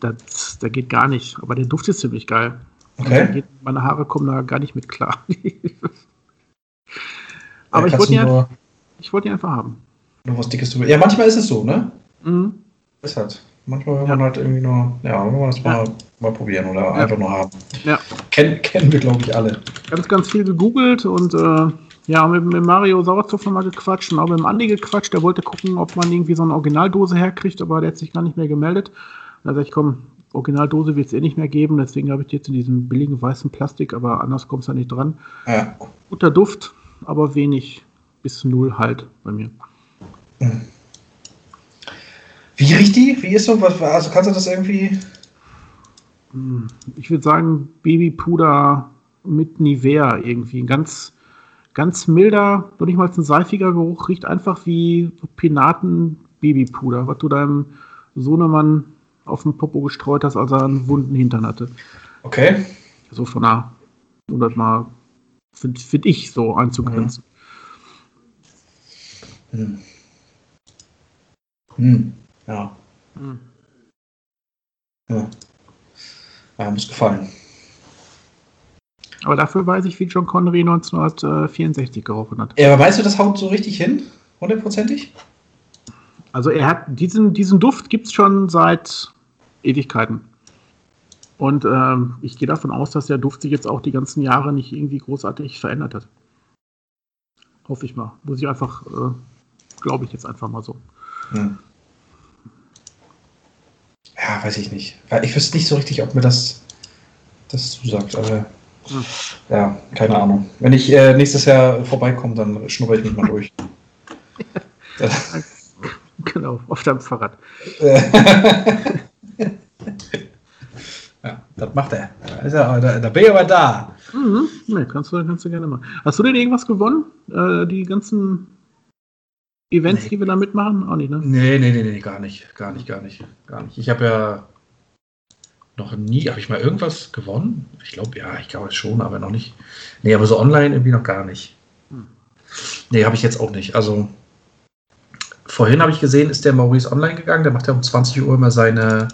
das, da geht gar nicht. Aber der Duft ist ziemlich geil. Okay. Meine Haare kommen da gar nicht mit klar. Aber ja, ich wollte die, einfach, wollt die einfach haben. Nur was Dickes drüber. Ja, manchmal ist es so, ne? Mhm. Ist halt. Manchmal will ja. man halt irgendwie nur, ja, wenn man das mal, ja. mal probieren oder einfach nur haben. Ja. Ken, kennen wir, glaube ich, alle. Ganz, ganz viel gegoogelt und äh, ja, mit, mit Mario Sauerstoff nochmal gequatscht und auch mit dem Andi gequatscht. Der wollte gucken, ob man irgendwie so eine Originaldose herkriegt, aber der hat sich gar nicht mehr gemeldet. Da sag ich, komm, Originaldose wird es eh nicht mehr geben, deswegen habe ich die jetzt in diesem billigen weißen Plastik, aber anders kommst du da nicht dran. Ja. Guter Duft, aber wenig bis null halt bei mir. Wie riecht die? Wie ist so? Was, also kannst du das irgendwie. Hm, ich würde sagen, Babypuder mit Nivea irgendwie. Ein ganz, ganz milder, noch nicht mal ein seifiger Geruch, riecht einfach wie Penaten Babypuder, was du deinem Sohnemann auf den Popo gestreut hast, als er einen wunden Hintern hatte. Okay. So von einer 100 Mal, finde find ich, so einzugrenzen. Hm. Hm. Ja. Hm. Ja. Ja, muss gefallen. Aber dafür weiß ich, wie John Connery 1964 gerochen hat. Ja, aber weißt du, das haut so richtig hin? Hundertprozentig? Also er hat diesen, diesen Duft gibt es schon seit Ewigkeiten. Und ähm, ich gehe davon aus, dass der Duft sich jetzt auch die ganzen Jahre nicht irgendwie großartig verändert hat. Hoffe ich mal. Muss ich einfach, äh, glaube ich jetzt einfach mal so. Hm. Ja, weiß ich nicht. Ich wüsste nicht so richtig, ob mir das, das zusagt. Aber hm. ja, keine Ahnung. Wenn ich äh, nächstes Jahr vorbeikomme, dann schnupper ich mich mal durch. genau, auf deinem Fahrrad. das macht er. Da, da, da bin ich aber da. Mhm. Nee, kannst du, kannst du gerne machen. Hast du denn irgendwas gewonnen? Äh, die ganzen Events, nee. die wir da mitmachen? Auch nicht, ne? Nee, nee, nee, nee, gar nicht. Gar nicht, gar nicht. Gar nicht. Ich habe ja noch nie, habe ich mal irgendwas gewonnen? Ich glaube, ja, ich glaube schon, aber noch nicht. Nee, aber so online irgendwie noch gar nicht. Hm. Nee, habe ich jetzt auch nicht. Also, vorhin habe ich gesehen, ist der Maurice online gegangen. Der macht ja um 20 Uhr immer seine,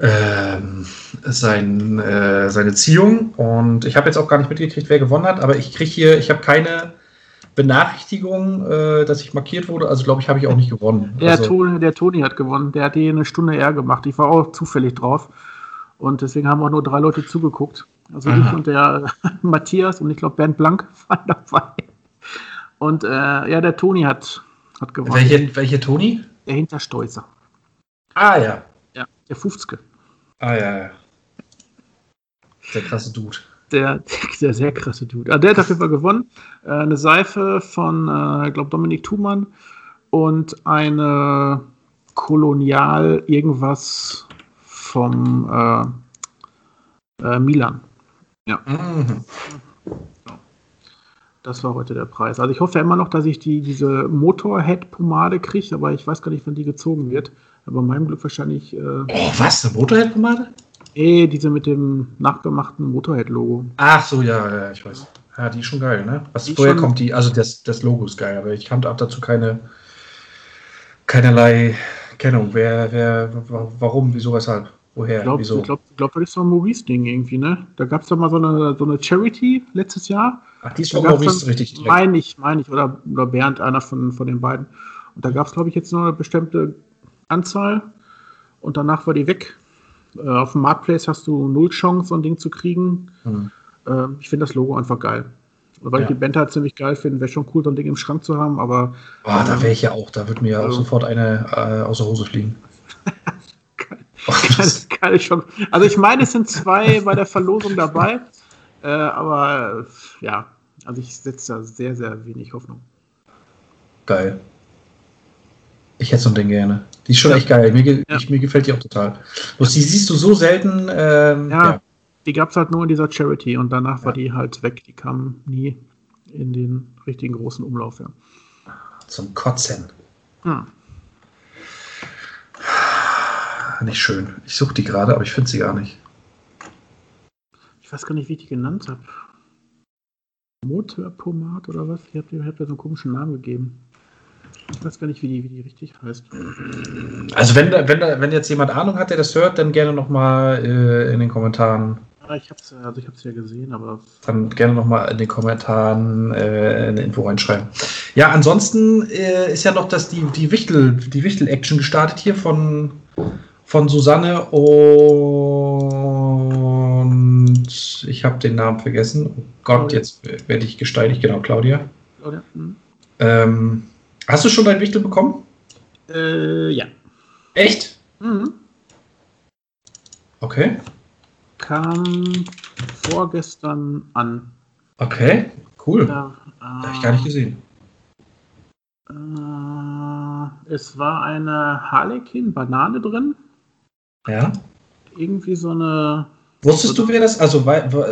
ähm, sein, äh, seine Ziehung. Und ich habe jetzt auch gar nicht mitgekriegt, wer gewonnen hat, aber ich kriege hier, ich habe keine Benachrichtigung, äh, dass ich markiert wurde. Also glaube ich, habe ich auch nicht gewonnen. Der, also, Toni, der Toni hat gewonnen. Der hat die eine Stunde eher gemacht. Ich war auch zufällig drauf. Und deswegen haben auch nur drei Leute zugeguckt. Also Aha. ich und der Matthias und ich glaube Bernd Blank waren dabei. Und äh, ja, der Toni hat hat gewonnen. Welche, welche Toni? Der Hintersteußer. Ah, ja. Ja, der 50. Ah, ja, ja. Der krasse Dude. Der, der sehr krasse Dude. Ah, der hat auf jeden Fall gewonnen. Äh, eine Seife von, äh, ich glaube, Dominik Thumann und eine Kolonial irgendwas vom äh, äh, Milan. Ja. Mhm. Das war heute der Preis. Also ich hoffe immer noch, dass ich die, diese Motorhead-Pomade kriege, aber ich weiß gar nicht, wann die gezogen wird. Aber meinem Glück wahrscheinlich. Äh, oh, was? Eine Motorhead-Pomade? Eh, diese mit dem nachgemachten Motorhead-Logo. Ach so, ja, ja, ich weiß. Ja, die ist schon geil, ne? Was, woher kommt die? Also das, das Logo ist geil, aber ich auch dazu keine keinerlei Kennung. Wer, wer, warum, wieso, weshalb? Woher? Ich glaube, glaub, glaub, das ist so ein Maurice-Ding irgendwie, ne? Da gab es doch mal so eine, so eine Charity letztes Jahr. Ach, die ist von Maurice richtig. Meine ich, meine ich, oder, oder Bernd, einer von, von den beiden. Und da gab es, glaube ich, jetzt nur eine bestimmte Anzahl und danach war die weg. Äh, auf dem Marketplace hast du null Chance, so ein Ding zu kriegen. Mhm. Äh, ich finde das Logo einfach geil. Weil ja. ich die Band halt ziemlich geil finde, wäre schon cool, so ein Ding im Schrank zu haben, aber. Boah, da wäre ich ja auch, da würde mir ja also, auch sofort eine äh, aus der Hose fliegen. keine Chance. Also ich meine, es sind zwei bei der Verlosung dabei, äh, aber ja, also ich setze da sehr, sehr wenig Hoffnung. Geil. Ich hätte so ein Ding gerne. Die ist schon ja. echt geil. Mir, ja. ich, mir gefällt die auch total. Bloß die siehst du so selten. Ähm, ja. ja. Die gab es halt nur in dieser Charity und danach ja. war die halt weg. Die kam nie in den richtigen großen Umlauf. Ja. Zum Kotzen. Hm. Nicht schön. Ich suche die gerade, aber ich finde sie gar nicht. Ich weiß gar nicht, wie ich die genannt habe. Motorpomat oder was? Ich habe hab ja so einen komischen Namen gegeben. Ich weiß gar nicht, wie die, wie die richtig heißt. Also wenn, wenn, wenn jetzt jemand Ahnung hat, der das hört, dann gerne nochmal äh, in den Kommentaren. Ja, ich habe es also ja gesehen, aber... Dann gerne nochmal in den Kommentaren äh, eine Info reinschreiben. Ja, ansonsten äh, ist ja noch das, die, die Wichtel, die Wichtel-Action gestartet hier von, von Susanne und ich habe den Namen vergessen. Oh Gott, Claudia. jetzt werde ich gesteinigt. Genau, Claudia. Claudia. Mhm. Ähm, hast du schon dein Wichtel bekommen? Äh, ja. Echt? Mhm. Okay. Kam vorgestern an. Okay, cool. Da, äh, Habe ich gar nicht gesehen. Äh, es war eine Harlequin-Banane drin. Ja. Irgendwie so eine Wusstest du, wer das? Also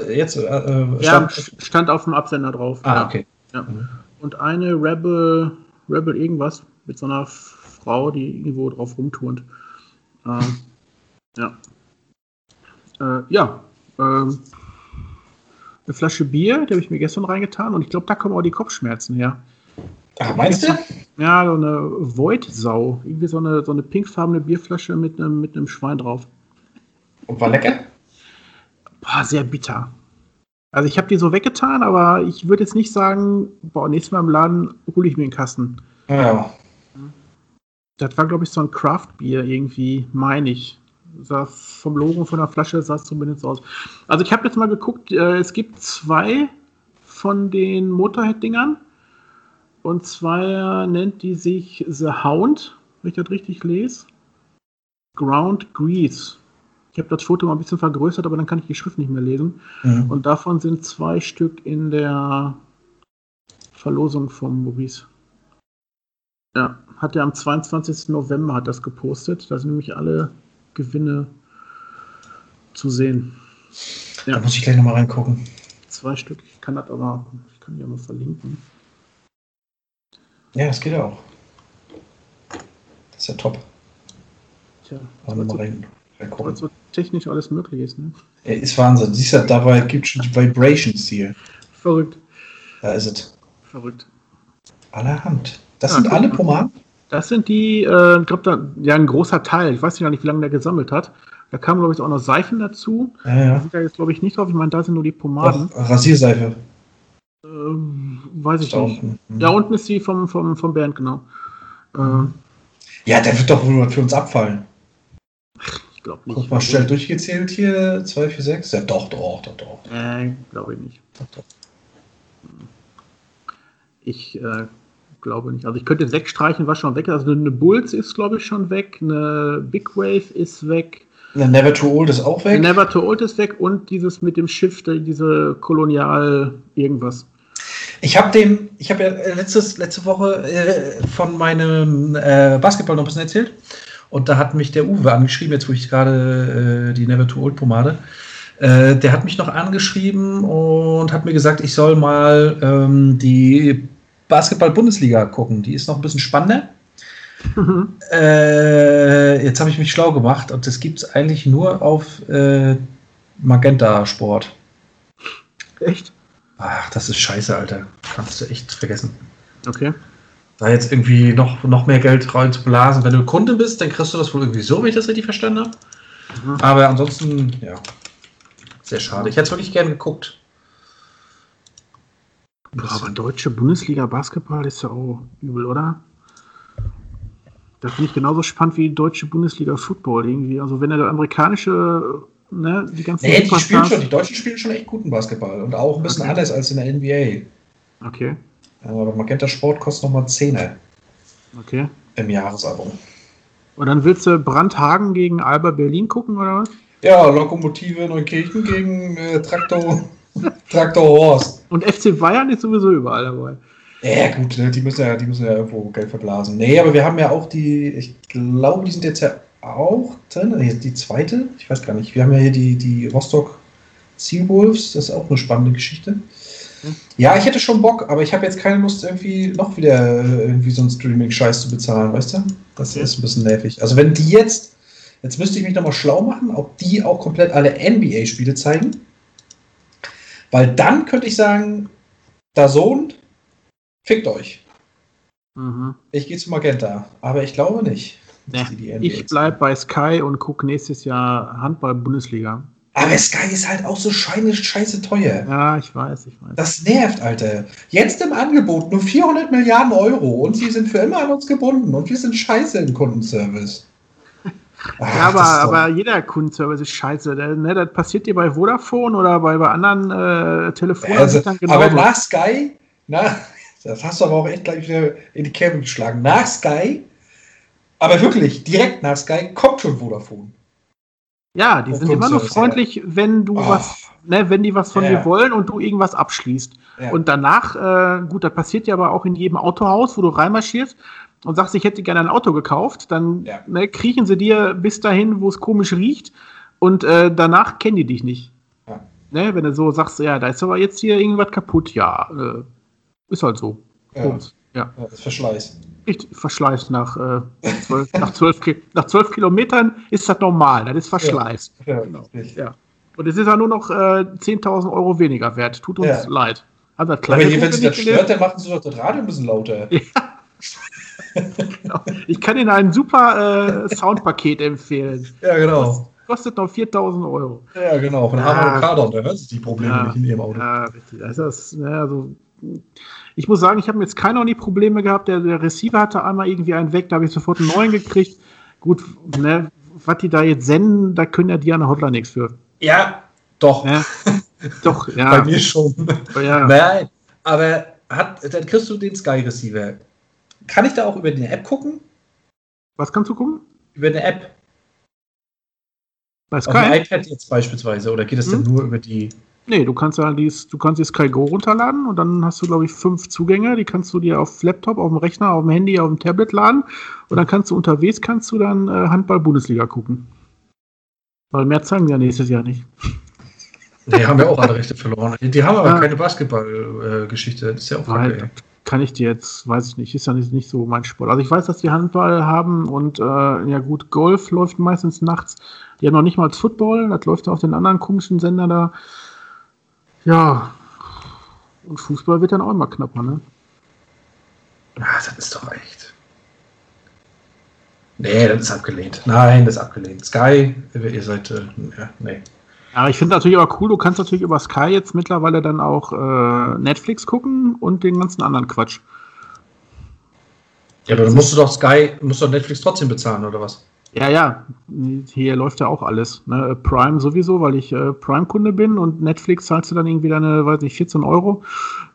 jetzt äh, äh stand, ja, stand auf dem Absender drauf. Ah, ja. okay. Ja. Mhm. Und eine Rebel, Rebel irgendwas mit so einer Frau, die irgendwo drauf rumturnt. Ähm, ja. Äh, ja. Ähm, eine Flasche Bier, die habe ich mir gestern reingetan und ich glaube, da kommen auch die Kopfschmerzen her. Ach, meinst du? Ja, so eine Void-Sau. Irgendwie so eine, so eine pinkfarbene Bierflasche mit einem, mit einem Schwein drauf. Und war lecker? boah, sehr bitter. Also ich habe die so weggetan, aber ich würde jetzt nicht sagen, boah, nächstes Mal im Laden hole ich mir einen Kasten. Ja. Das war, glaube ich, so ein Craft-Bier irgendwie, meine ich. Sah vom Logo von der Flasche sah es zumindest aus. Also ich habe jetzt mal geguckt, äh, es gibt zwei von den Motorhead-Dingern. Und zwar nennt die sich The Hound, wenn ich das richtig lese. Ground Grease. Ich habe das Foto mal ein bisschen vergrößert, aber dann kann ich die Schrift nicht mehr lesen. Mhm. Und davon sind zwei Stück in der Verlosung vom Maurice. Ja, hat er am 22. November hat das gepostet. Da sind nämlich alle Gewinne zu sehen. Ja. Da muss ich gleich nochmal reingucken. Zwei Stück. Ich kann das aber, ich kann die ja mal verlinken. Ja, das geht auch. Das ist ja top. Tja, mal rein. Weil so technisch alles möglich ist. Ne? Ja, ist Wahnsinn. Siehst du, dabei gibt es schon die Vibrations hier. Verrückt. Da ist es. Verrückt. Allerhand. Das ja, sind alle Pomaden? Das sind die, äh, ich glaube, da, ja, ein großer Teil. Ich weiß nicht, wie lange der gesammelt hat. Da kamen, glaube ich, auch noch Seifen dazu. Ja, ja. Da sind da jetzt, glaube ich, nicht drauf. Ich meine, da sind nur die Pomaden. Ach, Rasierseife. Ähm, weiß ich nicht. Unten. Ja, unten ist die vom, vom, vom Bernd, genau. Ähm, ja, der wird doch wohl für uns abfallen glaube nicht. Guck mal, schnell durchgezählt hier. 2, 4, 6. Ja, doch, doch, doch, doch. Äh, glaube ich nicht. Doch, doch. Ich äh, glaube nicht. Also ich könnte wegstreichen, was schon weg ist. Also eine Bulls ist, glaube ich, schon weg. Eine Big Wave ist weg. Eine Never Too Old ist auch weg. Never Too Old ist weg und dieses mit dem Schiff, diese Kolonial irgendwas. Ich habe dem, ich habe ja letztes, letzte Woche äh, von meinem äh, Basketball noch ein bisschen erzählt. Und da hat mich der Uwe angeschrieben, jetzt wo ich gerade äh, die Never Too Old Pomade, äh, der hat mich noch angeschrieben und hat mir gesagt, ich soll mal ähm, die Basketball-Bundesliga gucken. Die ist noch ein bisschen spannender. Mhm. Äh, jetzt habe ich mich schlau gemacht und das gibt es eigentlich nur auf äh, Magenta Sport. Echt? Ach, das ist scheiße, Alter. Kannst du echt vergessen. Okay da jetzt irgendwie noch, noch mehr Geld rein zu blasen. Wenn du Kunde bist, dann kriegst du das wohl irgendwie so, wenn ich das richtig verstanden habe. Mhm. Aber ansonsten, ja, sehr schade. Ich hätte es wirklich gerne geguckt. Boah, aber deutsche Bundesliga Basketball ist ja auch übel, oder? Das finde ich genauso spannend wie deutsche Bundesliga Football irgendwie. Also wenn er der amerikanische, ne, die ganzen nee, die, spielen schon, die Deutschen spielen schon echt guten Basketball und auch ein bisschen okay. anders als in der NBA. Okay. Aber Magenta Sport kostet nochmal 10 Okay. Im Jahresabo. Und dann willst du Brandhagen gegen Alba Berlin gucken, oder was? Ja, Lokomotive Neukirchen gegen äh, Traktor, Traktor Horst. Und FC Bayern ist sowieso überall dabei. Ja, gut, ne, die müssen ja, die müssen ja irgendwo Geld verblasen. Nee, aber wir haben ja auch die, ich glaube, die sind jetzt ja auch drin. Die zweite, ich weiß gar nicht. Wir haben ja hier die, die Rostock Seawolves, das ist auch eine spannende Geschichte. Ja, ich hätte schon Bock, aber ich habe jetzt keine Lust, irgendwie noch wieder äh, irgendwie so einen Streaming-Scheiß zu bezahlen, weißt du? Das Ja. ist ein bisschen nervig. Also wenn die jetzt, jetzt müsste ich mich nochmal schlau machen, ob die auch komplett alle NBA-Spiele zeigen. Weil dann könnte ich sagen, da Sohn, fickt euch. Mhm. Ich gehe zu Magenta, aber ich glaube nicht. NBA Ich bleib bei Sky und gucke nächstes Jahr Handball-Bundesliga. Aber Sky ist halt auch so scheine, scheiße teuer. Ja, ich weiß, ich weiß. Das nervt, Alter. Jetzt im Angebot nur 400 Milliarden Euro und sie sind für immer an uns gebunden und wir sind scheiße im Kundenservice. Ach, Ja, aber, aber jeder Kundenservice ist scheiße. Ne, das passiert dir bei Vodafone oder bei, bei anderen äh, also, Telefonanbietern aber nach Sky, na, das hast du aber auch echt gleich wieder in die Kerbe geschlagen. Nach Sky, aber wirklich, direkt nach Sky kommt schon Vodafone. Ja, die sind immer nur freundlich, wenn du Oh. was, ne, wenn die was von Ja. dir wollen und du irgendwas abschließt. Ja. Und danach, äh, gut, das passiert ja aber auch in jedem Autohaus, wo du reinmarschierst und sagst, ich hätte gerne ein Auto gekauft, dann Ja. ne, kriechen sie dir bis dahin, wo es komisch riecht und äh, danach kennen die dich nicht. Ne, wenn du so sagst, ja, da ist aber jetzt hier irgendwas kaputt, ja, äh, ist halt so. Ja. Ja. Ja, das ist Verschleiß. Richtig Verschleiß nach, äh, zwölf, nach, zwölf, Ki- nach zwölf Kilometern ist das normal, das ist Verschleiß. Ja, Genau. richtig. Ja. Und es ist ja nur noch äh, 10.000 Euro weniger wert. Tut uns Ja. leid. Hat das Aber hier, wenn sie das nicht stört, dann machen sie doch das Radio ein bisschen lauter. Ich kann Ihnen ein super äh, Soundpaket empfehlen. Ja, genau. Kostet noch 4.000 Euro. Ja, genau. Von Ja. Kader, da hören sie die Probleme Ja. nicht in ihrem Auto. Ja, richtig. Also das, ne, also, ich muss sagen, ich habe jetzt keine Probleme gehabt. Der, der Receiver hatte einmal irgendwie einen weg, da habe ich sofort einen neuen gekriegt. Gut, ne, was die da jetzt senden, da können ja die an der Hotline nichts für. Ja, doch. Ne? Doch, ja. Bei mir schon. ja. Nein, aber hat, dann kriegst du den Sky Receiver. Kann ich da auch über die App gucken? Was kannst du gucken? Über eine App? Bei Auf dem Sky? iPad jetzt beispielsweise? Oder geht das denn Hm? nur über die. Nee, du kannst ja dies, du kannst die Sky Go runterladen und dann hast du, glaube ich, fünf Zugänge. Die kannst du dir auf Laptop, auf dem Rechner, auf dem Handy, auf dem Tablet laden. Und dann kannst du unterwegs kannst du dann äh, Handball-Bundesliga gucken. Weil mehr zeigen ja nächstes Jahr nicht. Die haben ja auch alle Rechte verloren. Die haben aber Ja. keine Basketball-Geschichte. ist ja auch Nein, ey. Kann ich dir jetzt, weiß ich nicht, ist ja nicht, nicht so mein Sport. Also ich weiß, dass die Handball haben und äh, ja gut, Golf läuft meistens nachts. Die haben noch nicht mal Football, das läuft auf den anderen komischen Sender da. Ja. Und Fußball wird dann auch immer knapper, ne? Ah, das ist doch echt. Nee, das ist abgelehnt. Nein, das ist abgelehnt. Sky, ihr seid. Äh, ja, nee. Ja, ich finde natürlich aber cool, du kannst natürlich über Sky jetzt mittlerweile dann auch äh, Netflix gucken und den ganzen anderen Quatsch. Ja, aber dann musst du doch Sky, musst doch Netflix trotzdem bezahlen, oder was? Ja, ja, hier läuft ja auch alles. Ne? Prime sowieso, weil ich äh, Prime-Kunde bin und Netflix zahlst du dann irgendwie deine, weiß nicht, 14 Euro.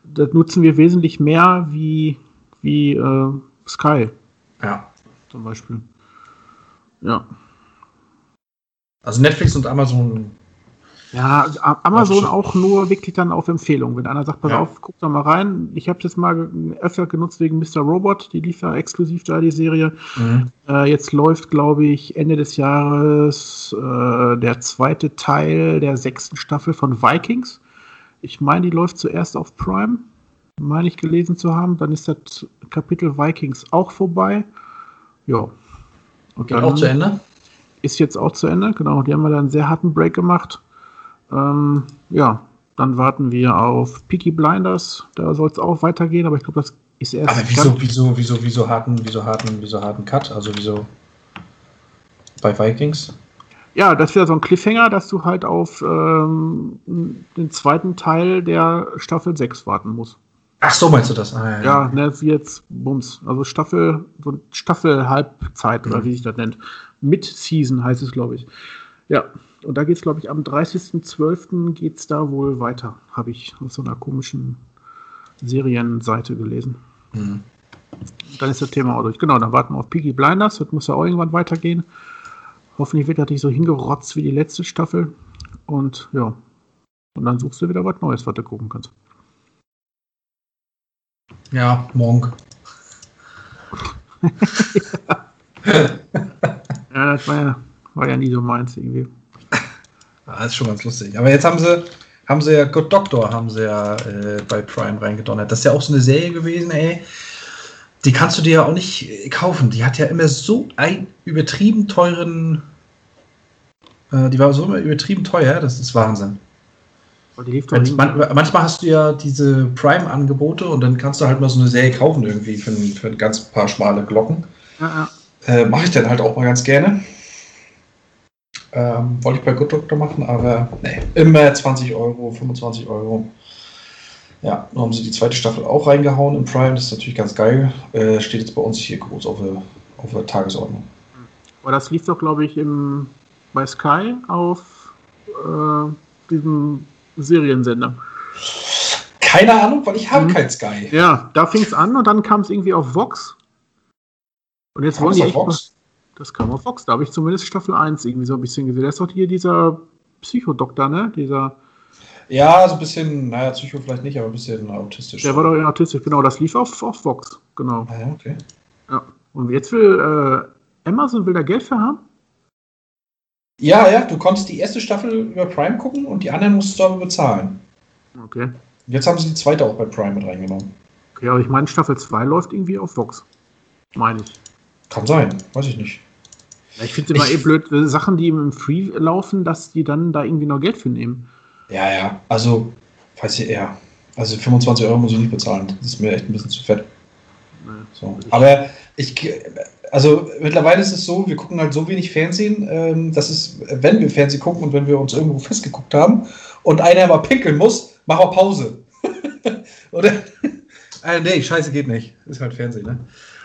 Das nutzen wir wesentlich mehr wie, wie äh, Sky Ja. zum Beispiel. Ja. Also Netflix und Amazon. Ja, Amazon schon. auch nur wirklich dann auf Empfehlung. Wenn einer sagt, pass Ja. auf, guck da mal rein. Ich habe das mal öfter genutzt wegen Mr. Robot. Die lief ja exklusiv da, die Serie. Äh, jetzt läuft, glaube ich, Ende des Jahres äh, der zweite Teil der sechsten Staffel von Vikings. Ich meine, die läuft zuerst auf Prime. Meine ich gelesen zu haben. Dann ist das Kapitel Vikings auch vorbei. Ja. Und Geht auch zu Ende? ist jetzt auch zu Ende. Genau, die haben wir dann einen sehr harten Break gemacht. Ähm, ja, dann warten wir auf Peaky Blinders. Da soll es auch weitergehen, aber ich glaube, das ist erst. Aber wieso, wieso, wieso, wieso harten, wieso harten, wieso harten Cut? Also wieso bei Vikings? Ja, das wäre so ein Cliffhanger, dass du halt auf ähm, den zweiten Teil der Staffel 6 warten musst. Ach so, meinst du das? Ah, Ja, ne, wie jetzt Bums. Also Staffel, so Staffel-Halbzeit oder Mhm. wie sich das nennt. Mid-Season heißt es, glaube ich. Ja, und da geht es, glaube ich, am 30.12. geht es da wohl weiter. Habe ich auf so einer komischen Serienseite gelesen. Mhm. Dann ist das Thema auch durch. Genau, dann warten wir auf Piggy Blinders. Das muss ja auch irgendwann weitergehen. Hoffentlich wird das nicht so hingerotzt wie die letzte Staffel. Und ja, und dann suchst du wieder was Neues, was du gucken kannst. Ja, Monk. Ja, das war ja, war ja nie so meins irgendwie. Das ist schon ganz lustig. Aber jetzt haben sie, haben sie ja Good Doctor haben sie ja äh, bei Prime reingedonnert. Das ist ja auch so eine Serie gewesen, ey. Die kannst du dir ja auch nicht äh, kaufen. Die hat ja immer so einen übertrieben teuren. Äh, die war so immer übertrieben teuer, das ist Wahnsinn. Manch, manchmal hast du ja diese Prime-Angebote und dann kannst du halt mal so eine Serie kaufen irgendwie für, für ein ganz paar schmale Glocken. Ja, ja. Äh, Mache ich dann halt auch mal ganz gerne. Ähm, wollte ich bei Good Doctor machen, aber nee, immer 20 Euro, 25 Euro. Ja, dann haben sie die zweite Staffel auch reingehauen im Prime, das ist natürlich ganz geil. Äh, steht jetzt bei uns hier groß auf der, auf der Tagesordnung. Aber das lief doch, glaube ich, im, bei Sky auf äh, diesem Seriensender. Keine Ahnung, weil ich habe hm. kein Sky. Ja, da fing es an und dann kam es irgendwie auf Vox. Und jetzt kam wollen die echt Vox? Das kam auf Fox, da habe ich zumindest Staffel 1 irgendwie so ein bisschen gesehen. Das ist doch hier dieser Psychodoktor, ne? Dieser. Ja, so ein bisschen, naja, Psycho vielleicht nicht, aber ein bisschen autistisch. Der war doch autistisch, genau. Das lief auf, auf Vox, genau. Ah, ja, okay. Ja. Und jetzt will äh, Amazon will da Geld für haben? Ja, ja, du konntest die erste Staffel über Prime gucken und die anderen musstest du aber bezahlen. Okay. Jetzt haben sie die zweite auch bei Prime mit reingenommen. Okay, aber ich meine, Staffel 2 läuft irgendwie auf Vox. Meine ich. Kann sein, weiß ich nicht. Ich finde es immer ich, eh blöd, äh, Sachen, die im Free laufen, dass die dann da irgendwie noch Geld für nehmen. Ja, ja, also, weiß ich eher. Also 25 Euro muss ich nicht bezahlen. Das ist mir echt ein bisschen zu fett. Nee, so. Aber ich, also mittlerweile ist es so, wir gucken halt so wenig Fernsehen, ähm, dass es, wenn wir Fernsehen gucken und wenn wir uns irgendwo festgeguckt haben und einer mal pinkeln muss, machen wir Pause. Oder? äh, nee, scheiße geht nicht. Ist halt Fernsehen, ne?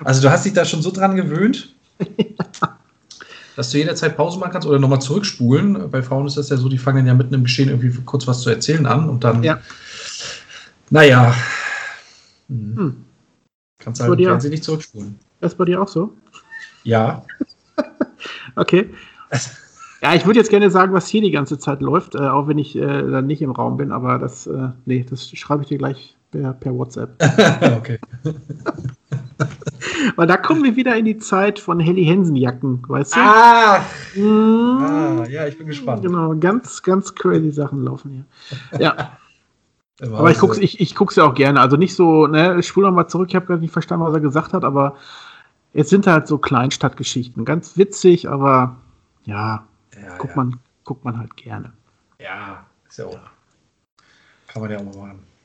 Also du hast dich da schon so dran gewöhnt. dass du jederzeit Pause machen kannst oder nochmal zurückspulen. Bei Frauen ist das ja so, die fangen ja mitten im Geschehen irgendwie kurz was zu erzählen an und dann. Ja. Naja. Hm. Hm. Kannst halt im Fernsehen nicht zurückspulen. Das ist bei dir auch so? Ja. okay. Ja, ich würde jetzt gerne sagen, was hier die ganze Zeit läuft, äh, auch wenn ich äh, dann nicht im Raum bin, aber das, äh, nee, das schreibe ich dir gleich per, per WhatsApp. okay. Weil da kommen wir wieder in die Zeit von Helly Hansen-Jacken, weißt du? Ah, mmh, ah, ja, ich bin gespannt. Genau, ganz, ganz crazy Sachen laufen hier. Ja. aber ich guck's, ich, ich guck's ja auch gerne. Also nicht so, ne, ich spule nochmal zurück, ich habe gar nicht verstanden, was er gesagt hat, aber es sind halt so Kleinstadtgeschichten. Ganz witzig, aber ja, ja guckt, ja. Man, guckt man halt gerne. Ja, ist ja auch. Kann man ja auch mal machen.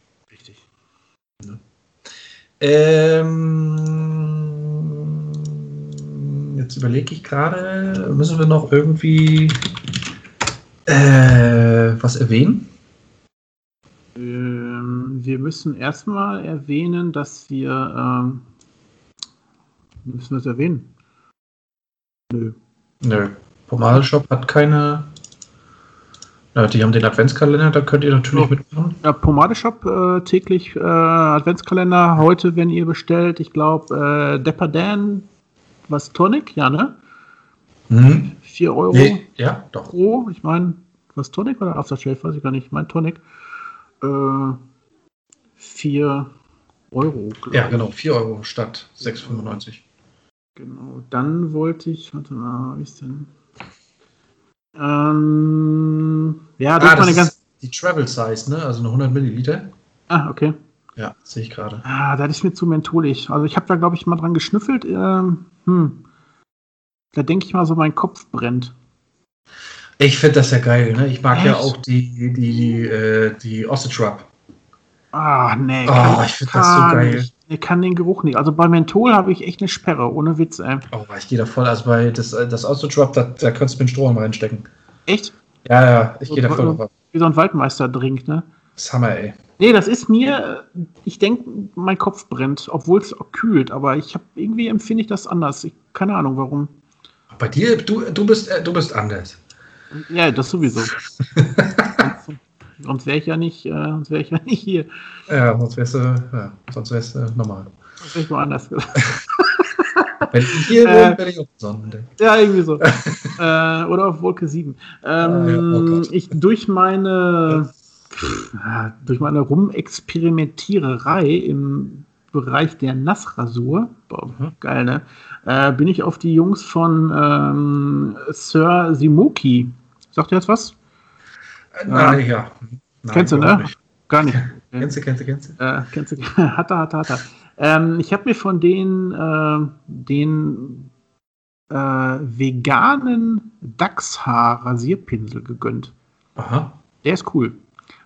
Ne? Ähm, jetzt überlege ich gerade, müssen wir noch irgendwie äh, was erwähnen? Ähm, wir müssen erstmal erwähnen, dass wir. Ähm, müssen wir es erwähnen? Nö. Nö. Pomade Shop hat keine die haben den Adventskalender, da könnt ihr natürlich so. mitmachen. Ja, Pomadeshop äh, täglich äh, Adventskalender. Heute, wenn ihr bestellt, ich glaube, äh, Depperdan, was Tonic, ja, ne? Mhm. 4 Euro. Nee, ja, doch. Pro, ich meine, was Tonic oder Aftershave, weiß ich gar nicht. Ich meine Tonic. Äh, 4 Euro. Ja, genau, 4 Euro statt 6,95. Genau, dann wollte ich, warte mal, wie ist denn? Ähm, ja, das ah, das ganz. Die Travel Size, ne? Also eine 100 Milliliter. Ah, okay. Ja, sehe ich gerade. Ah, da ist mir zu mentholig. Also ich habe da, glaube ich, mal dran geschnüffelt. Ähm, hm. Da denke ich mal so, mein Kopf brennt. Ich finde das ja geil, ne? Ich mag Echt? ja auch die, die, äh, die Ossetrap. Ah, nee. Oh, ich finde das so geil. Ich kann den Geruch nicht. Also bei Menthol habe ich echt eine Sperre, ohne Witz, ey. Oh, ich gehe da voll. Also bei das, das Autotrap, da, da könntest du mit Strohhalm reinstecken. Echt? Ja, ja, ich gehe da voll drauf. Wie so ein Waldmeister-Drink, ne? Das ist Hammer, ey. Nee, das ist mir, ich denke, mein Kopf brennt, obwohl es kühlt, aber ich habe irgendwie empfinde ich das anders. Ich, keine Ahnung warum. Bei dir, du, du, bist, äh, du bist anders. Ja, das sowieso. Sonst wäre ich ja nicht, äh, sonst wäre ich ja nicht hier. Ja, sonst wärst du, ja, sonst wärst du normal. Sonst wäre ich woanders. Wenn ich hier bin, äh, werde ich auf Sonnendeck. Ja, irgendwie so. äh, oder auf Wolke 7. Ähm, ah, ja, oh ich durch meine ja. durch meine Rumexperimentiererei im Bereich der Nassrasur, boah, mhm. geil, ne? Äh, bin ich auf die Jungs von ähm, Sir Simuki. Sagt ihr jetzt was? Äh, Nein, ja. Nein, kennst du, ne? Nicht. Gar nicht. kennst du, kennst du, kennst du? Äh, kennst du, hat er, hat er, hat. Ähm, ich habe mir von den, äh, den äh, veganen Dachshaar-Rasierpinsel gegönnt. Aha. Der ist cool.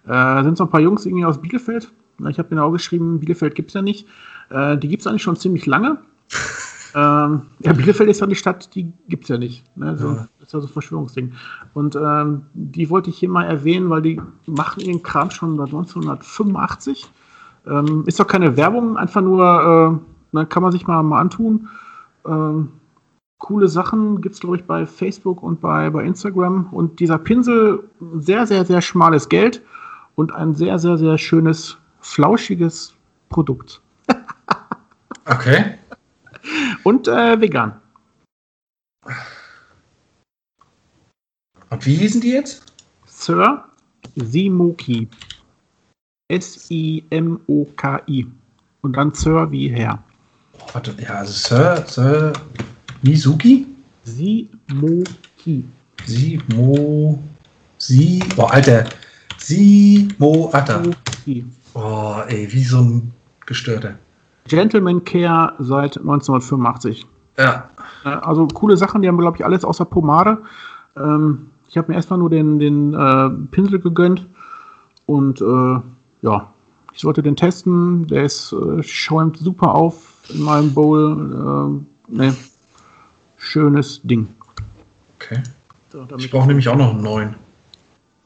Äh, sind so ein paar Jungs irgendwie aus Bielefeld. Ich habe genau geschrieben, Bielefeld gibt es ja nicht. Äh, die gibt es eigentlich schon ziemlich lange. ähm, ja, Bielefeld ist ja die Stadt, die gibt es ja nicht. Ne? So, ja. Das ist ja so ein Verschwörungsding. Und ähm, die wollte ich hier mal erwähnen, weil die machen ihren Kram schon seit 1985. Ähm, ist doch keine Werbung, einfach nur, äh, kann man sich mal, mal antun. Ähm, coole Sachen gibt es, glaube ich, bei Facebook und bei, bei Instagram. Und dieser Pinsel, sehr, sehr, sehr schmales Geld und ein sehr, sehr, sehr schönes, flauschiges Produkt. okay. Und äh, vegan. Und wie hießen die jetzt? Sir Simoki. S-I-M-O-K-I. Und dann Sir wie Herr. Oh, warte, ja, also Sir, Sir Mizuki? Simoki. Simo. Si. Boah, Alter. Simo Atta. Oh, ey, wie so ein Gestörter. Gentleman Care seit 1985. Ja. Also coole Sachen, die haben, glaube ich, alles außer Pomade. Ähm, ich habe mir erstmal nur den, den äh, Pinsel gegönnt und äh, ja, ich sollte den testen. Der ist, äh, schäumt super auf in meinem Bowl. Äh, ne, schönes Ding. Okay. So, ich brauche nämlich auch noch einen neuen.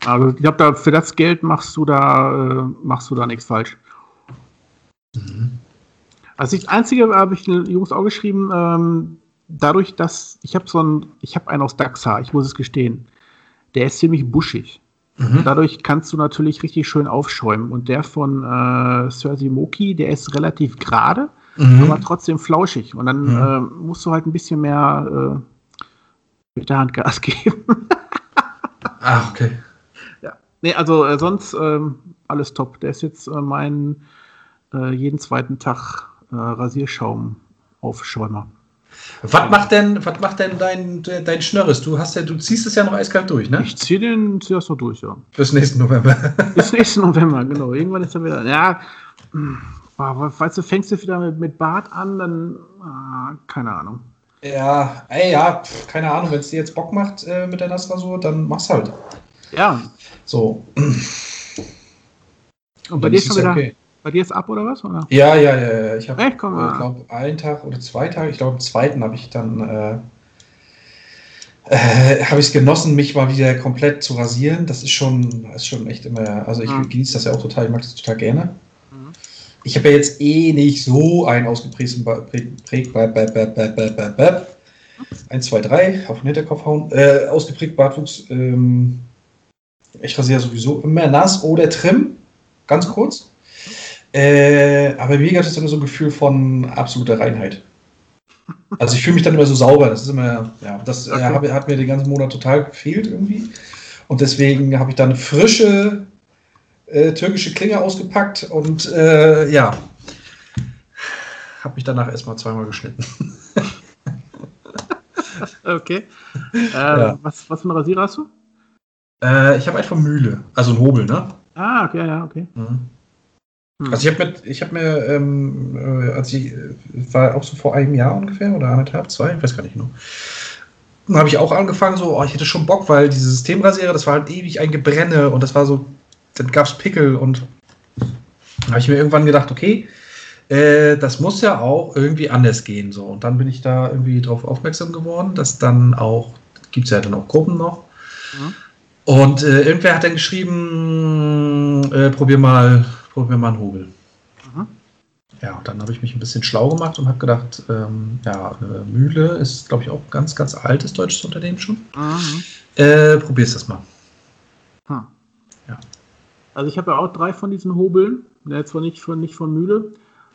Also ich glaube, da für das Geld machst du da äh, machst du da nichts falsch. Mhm. Also das Einzige habe ich den Jungs auch geschrieben, ähm, dadurch, dass ich habe so einen, ich habe einen aus Daxa, ich muss es gestehen. Der ist ziemlich buschig. Mhm. Dadurch kannst du natürlich richtig schön aufschäumen. Und der von äh, Sir Simoki, der ist relativ gerade mhm. aber trotzdem flauschig. Und dann mhm. äh, musst du halt ein bisschen mehr äh, mit der Hand Gas geben. Ach, okay. Ja. Nee, also äh, sonst ähm, alles top. Der ist jetzt äh, mein äh, jeden zweiten Tag äh, Rasierschaum-Aufschäumer. Was macht denn, was macht denn dein, dein Schnörres? Du hast ja, du ziehst es ja noch eiskalt durch, ne? Ich ziehe den das noch durch, ja. Bis nächsten November. Bis nächsten November, genau. Irgendwann ist er wieder. Ja, Weißt du, fängst du wieder mit, mit Bart an, dann ah, keine Ahnung. Ja, ey, ja, pf, keine Ahnung, wenn es dir jetzt Bock macht äh, mit der Nassrasur, dann mach's halt. Ja. So. Und bei dir ist schon wieder, okay. Bei dir ist ab oder was? Oder? Ja, ja, ja, ja. Ich habe, ich glaube, einen Tag oder zwei Tage, ich glaube, am zweiten habe ich dann, äh, äh, habe ich es genossen, mich mal wieder komplett zu rasieren. Das ist schon, ist schon echt immer, also ich ja. genieße das ja auch total, ich mag das total gerne ich habe ja jetzt eh nicht so einen ausgeprägten Präg, 1, 2, 3, auf den Hinterkopf hauen, äh, ausgeprägt Bartwuchs. Ähm, ich rasiere sowieso immer nass oder trim, ganz kurz. Äh, aber mir gab es immer so ein Gefühl von absoluter Reinheit. Also ich fühle mich dann immer so sauber. Das ist immer, ja, das okay. äh, hat mir den ganzen Monat total gefehlt irgendwie. Und deswegen habe ich dann frische äh, türkische Klinge ausgepackt und äh, ja, habe mich danach erstmal zweimal geschnitten. okay. Äh, ja. was, was für ein Rasierer hast du? Äh, ich habe einen von Mühle, also ein Hobel, ne? Ah, okay, ja, okay. Mhm. Hm. Also ich habe hab mir, ähm, äh, als ich äh, war auch so vor einem Jahr ungefähr oder anderthalb, zwei, ich weiß gar nicht noch. Dann habe ich auch angefangen, so, oh, ich hätte schon Bock, weil diese Systemrasierer, das war halt ewig ein Gebrenne und das war so dann gab es Pickel und da habe ich mir irgendwann gedacht, okay, äh, das muss ja auch irgendwie anders gehen. So. Und dann bin ich da irgendwie drauf aufmerksam geworden, dass dann auch, gibt es ja dann auch Gruppen noch. Mhm. Und äh, irgendwer hat dann geschrieben, äh, probier mal, probier mal einen Hobel. Mhm. Ja, und dann habe ich mich ein bisschen schlau gemacht und habe gedacht, ähm, ja, Mühle ist, glaube ich, auch ein ganz, ganz altes deutsches Unternehmen schon. Mhm. Äh, probier's das mal. Hm. Ja. Also ich habe ja auch drei von diesen Hobeln, ja, zwar nicht von, nicht von Mühle,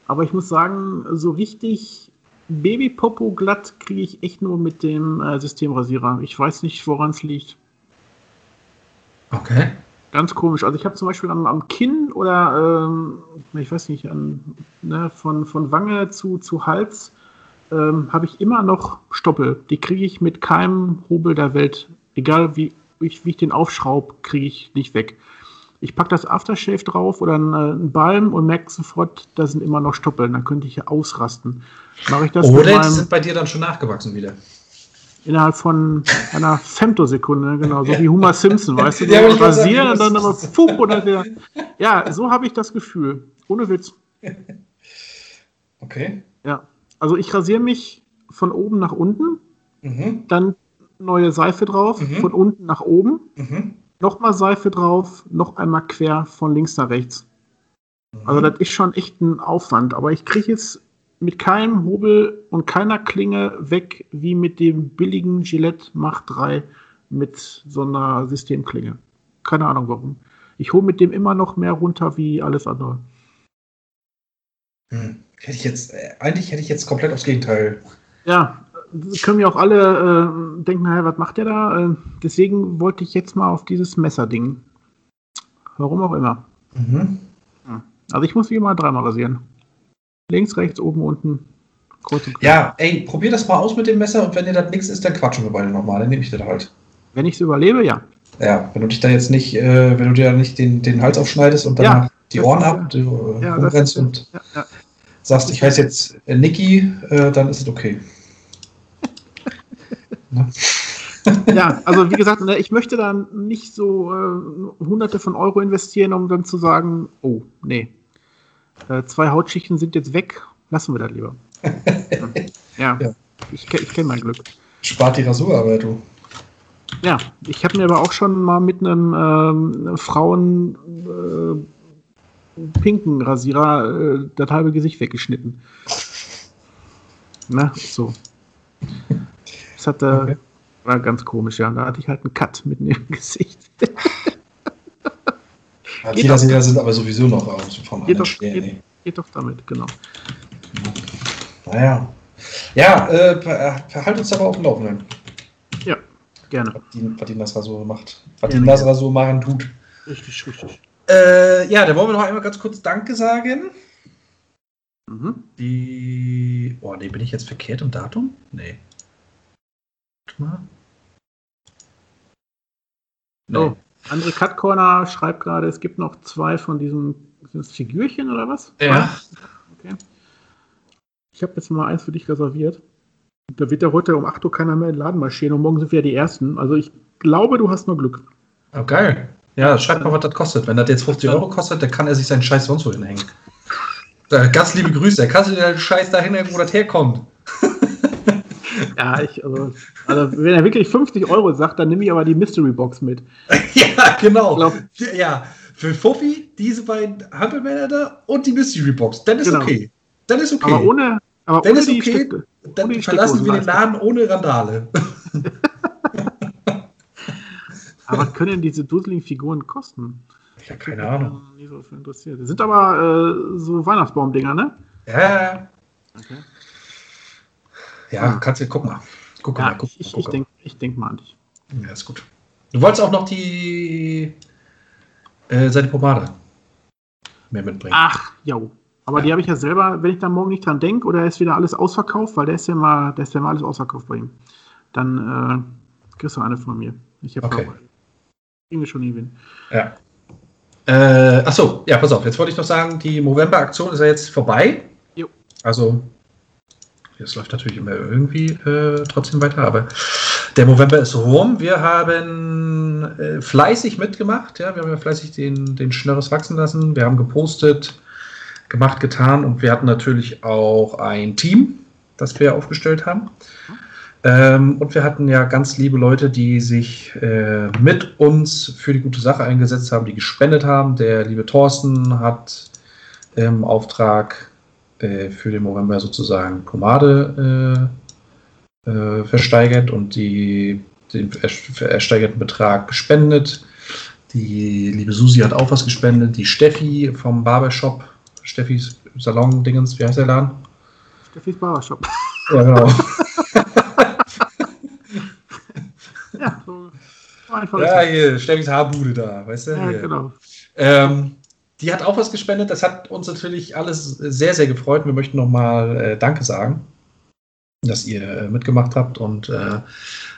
aber ich muss sagen, so richtig Babypopo glatt kriege ich echt nur mit dem äh, Systemrasierer. Ich weiß nicht, woran es liegt. Okay. Ganz komisch. Also ich habe zum Beispiel am, am Kinn oder ähm, ich weiß nicht, an, ne, von, von Wange zu, zu Hals ähm, habe ich immer noch Stoppel. Die kriege ich mit keinem Hobel der Welt, egal wie ich, wie ich den aufschraube, kriege ich nicht weg. Ich packe das Aftershave drauf oder einen, äh, einen Balm und merke sofort, da sind immer noch Stoppeln. Dann könnte ich ja ausrasten. Mache ich das Oder die sind bei dir dann schon nachgewachsen wieder. Innerhalb von einer Femtosekunde, genau, so wie Homer Simpson, weißt du, ja, rasieren und dann aber und dann wieder. Ja, so habe ich das Gefühl. Ohne Witz. Okay. Ja. Also ich rasiere mich von oben nach unten, mhm. dann neue Seife drauf, mhm. von unten nach oben, mhm. nochmal Seife drauf, noch einmal quer von links nach rechts. Also mhm. das ist schon echt ein Aufwand, aber ich kriege es mit keinem Hobel und keiner Klinge weg wie mit dem billigen Gillette Mach 3 mit so einer Systemklinge. Keine Ahnung warum. Ich hole mit dem immer noch mehr runter wie alles andere. Hm. Hätte ich jetzt, äh, eigentlich hätte ich jetzt komplett aufs Gegenteil. Ja, können wir auch alle äh, denken, naja, was macht der da? Äh, deswegen wollte ich jetzt mal auf dieses Messerding. Warum auch immer. Mhm. Also ich muss mich immer dreimal rasieren. Links, rechts, oben, unten. Kurz und Ja, ey, probier das mal aus mit dem Messer und wenn dir das nichts ist, dann quatschen wir beide nochmal. Dann nehme ich das halt. Wenn ich es überlebe, ja. Ja, wenn du dich da jetzt nicht, äh, wenn du dir nicht den, den Hals aufschneidest und dann ja, die Ohren ab, du ja, rumrennst und ja, ja. sagst, ich heiße jetzt äh, Niki, äh, dann ist es okay. Ne? ja, also wie gesagt, ne, ich möchte dann nicht so äh, hunderte von Euro investieren, um dann zu sagen, oh, nee, äh, zwei Hautschichten sind jetzt weg, lassen wir das lieber. ja, ja, ich, ich kenne mein Glück. Spart die Rasurarbeit, du. Ja, ich habe mir aber auch schon mal mit einem ähm, Frauen äh, pinken Rasierer äh, das halbe Gesicht weggeschnitten. Na, so. Das hatte, okay. war ganz komisch, ja. Da hatte ich halt einen Cut mitten im Gesicht. Ja, Kieler sind aber sowieso noch vom geht, doch, Stern, geht, geht, doch damit, genau. Naja. Ja, äh, verhalt uns aber auf dem Laufenden. Ja, gerne. Was die, was die Nasrasur macht. Was die Nasrasur machen tut. Richtig, richtig. Äh, ja, da wollen wir noch einmal ganz kurz Danke sagen. Mhm. Die. Oh, nee, bin ich jetzt verkehrt im Datum? Nee. Warte mal. Nee. Oh. Andere Cut Corner schreibt gerade, es gibt noch zwei von diesen sind das Figürchen oder was? Ja. Okay. Ich habe jetzt mal eins für dich reserviert. Da wird ja heute um 8 Uhr keiner mehr in den Laden marschieren und morgen sind wir ja die Ersten. Also ich glaube, du hast nur Glück. Oh, geil. Ja, schreib mal, was das kostet. Wenn das jetzt 50 Euro kostet, dann kann er sich seinen Scheiß sonst wo hinhängen. Ganz liebe Grüße. Er kann sich den Scheiß dahin hängen, wo das herkommt. Ja, ich, also, also, wenn er wirklich 50 Euro sagt, dann nehme ich aber die Mystery Box mit. ja, genau. Glaub, ja, für Fuffi diese beiden Hampelmänner da und die Mystery Box. Dann ist genau. okay. Dann ist okay. Aber ohne, aber dann ohne ist okay. Stück, dann verlassen wir den Laden ohne Randale. aber was können diese dusseligen Figuren kosten? Ich habe keine Ahnung. Nie so interessiert. Das sind aber äh, so Weihnachtsbaumdinger, ne? Ja. Okay. Ja, kannst du, guck mal. Guck ja, mal, guck, ich, ich denke denk mal an dich. Ja, ist gut. Du wolltest auch noch die äh, seine Pomade mehr mitbringen. Ach, jo. Aber ja. die habe ich ja selber, wenn ich da morgen nicht dran denke, oder ist wieder alles ausverkauft, weil der ist ja mal, der ist ja mal alles ausverkauft bei ihm. Dann äh, kriegst du eine von mir. Ich habe okay. Kriegen wir schon hin. Ja. Äh, achso, ja, pass auf. Jetzt wollte ich noch sagen, die Movember-Aktion ist ja jetzt vorbei. Jo. Also es läuft natürlich immer irgendwie äh, trotzdem weiter, aber der November ist rum. Wir haben äh, fleißig mitgemacht. Ja, wir haben ja fleißig den, den Schnörres wachsen lassen. Wir haben gepostet, gemacht, getan und wir hatten natürlich auch ein Team, das wir aufgestellt haben. Ähm, und wir hatten ja ganz liebe Leute, die sich äh, mit uns für die gute Sache eingesetzt haben, die gespendet haben. Der liebe Thorsten hat im Auftrag äh, für den November sozusagen Pomade äh, äh, versteigert und die, den ersteigerten Betrag gespendet. Die liebe Susi hat auch was gespendet. Die Steffi vom Barbershop, Steffis Salon-Dingens, wie heißt der Laden? Steffis Barbershop. Ja, genau. ja, so einfach. Ja, hier, Steffis Haarbude da, weißt du? Ja, hier. genau. Ähm, die hat auch was gespendet. Das hat uns natürlich alles sehr, sehr gefreut. Wir möchten nochmal äh, Danke sagen, dass ihr äh, mitgemacht habt und äh,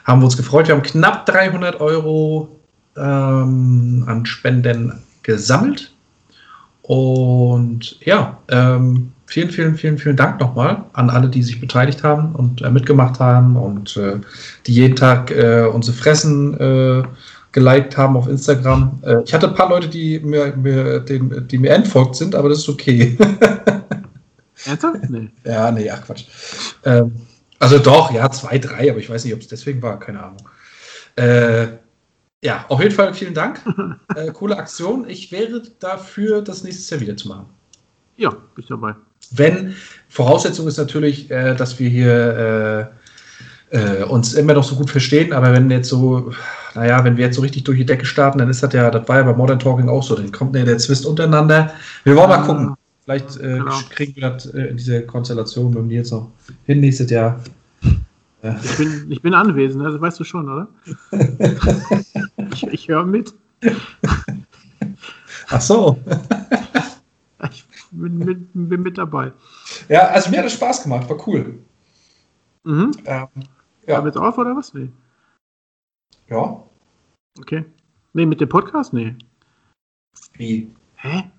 haben uns gefreut. Wir haben knapp 300 Euro ähm, an Spenden gesammelt. Und ja, ähm, vielen, vielen, vielen, vielen Dank nochmal an alle, die sich beteiligt haben und äh, mitgemacht haben und äh, die jeden Tag äh, unsere Fressen äh, geliked haben auf Instagram. Äh, ich hatte ein paar Leute, die mir, mir, den, die mir entfolgt sind, aber das ist okay. Ernsthaft? Nee. ja, nee, ach Quatsch. Ähm, also doch, ja, zwei, drei, aber ich weiß nicht, ob es deswegen war, keine Ahnung. Äh, ja, auf jeden Fall vielen Dank. äh, coole Aktion. Ich wäre dafür, das nächstes Jahr wieder zu machen. Ja, bin ich dabei. Wenn, Voraussetzung ist natürlich, äh, dass wir hier äh, äh, uns immer noch so gut verstehen, aber wenn jetzt so, naja, wenn wir jetzt so richtig durch die Decke starten, dann ist das ja, das war ja bei Modern Talking auch so, dann kommt ja der Zwist untereinander. Wir wollen mal gucken. Vielleicht äh, genau. kriegen wir das äh, diese Konstellation mit mir jetzt noch hin nächstes Jahr. Ich bin, ich bin anwesend, also weißt du schon, oder? ich, ich höre mit. Ach so. ich bin mit, bin mit dabei. Ja, also mir hat es Spaß gemacht, war cool. Mhm. Ähm, ja. jetzt auf oder was? Nee. Ja. Okay. Nee, mit dem Podcast? Nee. Wie? Hä?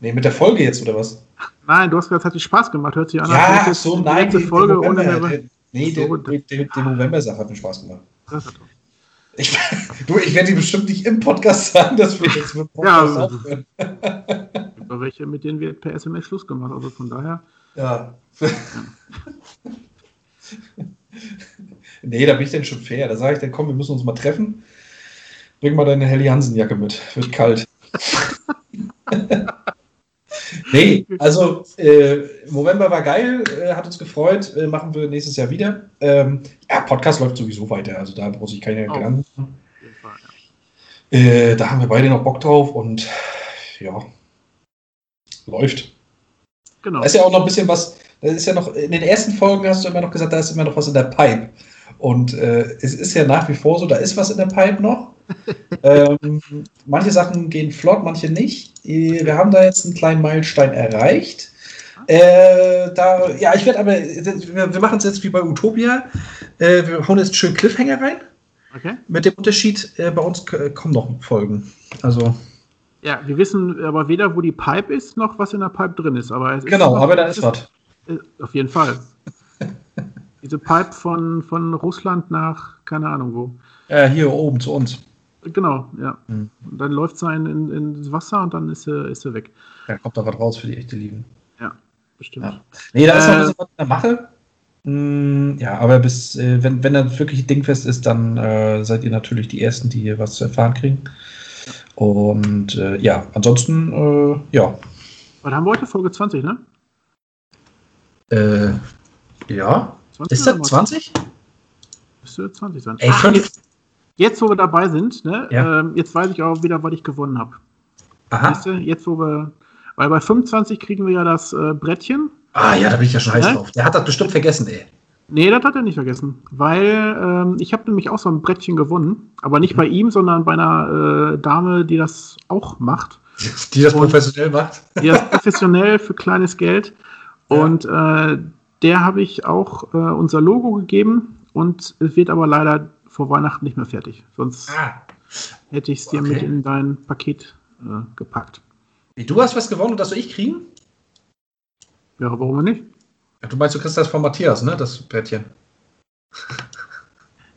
Nee, mit der Folge jetzt oder was? Nein, du hast gesagt, es hat dir Spaß gemacht. Hört sich an. Ja, so, nein. Die Folge ohne der, Nee, so, die, die, die November-Sache hat mir Spaß gemacht. Ich, du, ich werde dir bestimmt nicht im Podcast sagen, dass wir jetzt mit Podcast ja, aufhören. Über welche, mit denen wir per SMS Schluss gemacht Also von daher. Ja. ja. nee, da bin ich denn schon fair. Da sage ich dann, komm, wir müssen uns mal treffen. Bring mal deine Helly Hansen-Jacke mit. Wird kalt. Nee, also äh, November war geil, äh, hat uns gefreut, äh, machen wir nächstes Jahr wieder. Ähm, ja, Podcast läuft sowieso weiter, also da muss ich keine oh. Gedanken. Äh, da haben wir beide noch Bock drauf und ja, läuft. Genau. Da ist ja auch noch ein bisschen was, da ist ja noch, in den ersten Folgen hast du immer noch gesagt, da ist immer noch was in der Pipe. Und äh, es ist ja nach wie vor so, da ist was in der Pipe noch. ähm, manche Sachen gehen flott, manche nicht. Äh, wir haben da jetzt einen kleinen Meilenstein erreicht. Äh, da, ja, ich werde aber, wir, machen es jetzt wie bei Utopia. Äh, wir hauen jetzt schön Cliffhanger rein. Okay. Mit dem Unterschied, äh, bei uns kommen noch Folgen. Also. Ja, wir wissen aber weder, wo die Pipe ist, noch was in der Pipe drin ist. Aber genau, aber da ist was. Äh, auf jeden Fall. Diese Pipe von, von Russland nach, keine Ahnung wo. Ja, hier oben zu uns. Genau, ja. Mhm. Und dann läuft es in, in, ins Wasser und dann ist er, ist er weg. Da kommt da was raus für die echte Lieben. Ja, bestimmt. Ja. Nee, da ist noch ein bisschen was in der Mache. Mm, ja, aber bis, äh, wenn, wenn das wirklich dingfest ist, dann äh, seid ihr natürlich die Ersten, die hier was zu erfahren kriegen. Und äh, ja, ansonsten, äh, ja. Was haben wir heute? Folge 20, ne? Äh, ja. Ist das 20? Müsste 20 sein. Ey, Ach, jetzt, jetzt, wo wir dabei sind, ne, ja. ähm, jetzt weiß ich auch wieder, was ich gewonnen habe. Weißt du, jetzt, wo wir. Weil bei 25 kriegen wir ja das äh, Brettchen. Ah ja, da bin ich ja schon heiß ne? drauf. Der hat das bestimmt vergessen, ey. Nee, das hat er nicht vergessen. Weil ähm, ich habe nämlich auch so ein Brettchen gewonnen. Aber nicht mhm. bei ihm, sondern bei einer äh, Dame, die das auch macht. Die das professionell macht? Die das professionell für kleines Geld. Ja. Und äh, der habe ich auch äh, unser Logo gegeben und es wird aber leider vor Weihnachten nicht mehr fertig. Sonst ah. hätte ich es dir okay. mit in dein Paket äh, gepackt. Wie, du hast was gewonnen und das soll ich kriegen? Ja, warum nicht? Ja, du meinst, du kriegst das von Matthias, ne? Das Brettchen.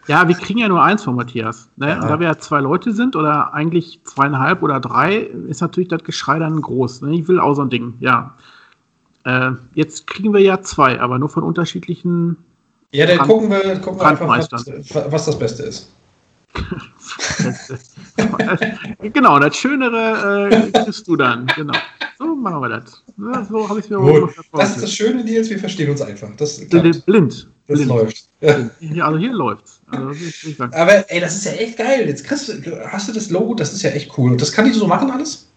Ja, wir kriegen ja nur eins von Matthias. Ne? Ja. Und da wir ja zwei Leute sind oder eigentlich zweieinhalb oder drei, ist natürlich das Geschrei dann groß. Ne? Ich will auch so ein Ding, ja. Äh, jetzt kriegen wir ja zwei, aber nur von unterschiedlichen. Ja, dann gucken wir, gucken wir einfach, was, was das Beste ist. genau, das Schönere äh, kriegst du dann. Genau. So machen wir das. So habe ich mir Gut. Das ist das Schöne, Nils, wir verstehen uns einfach. Das klappt. Blind. Das Blind. läuft. Ja. Also hier läuft's. Also Aber ey, das ist ja echt geil. Jetzt kriegst du, hast du das Logo, das ist ja echt cool. Und das kann die so machen alles?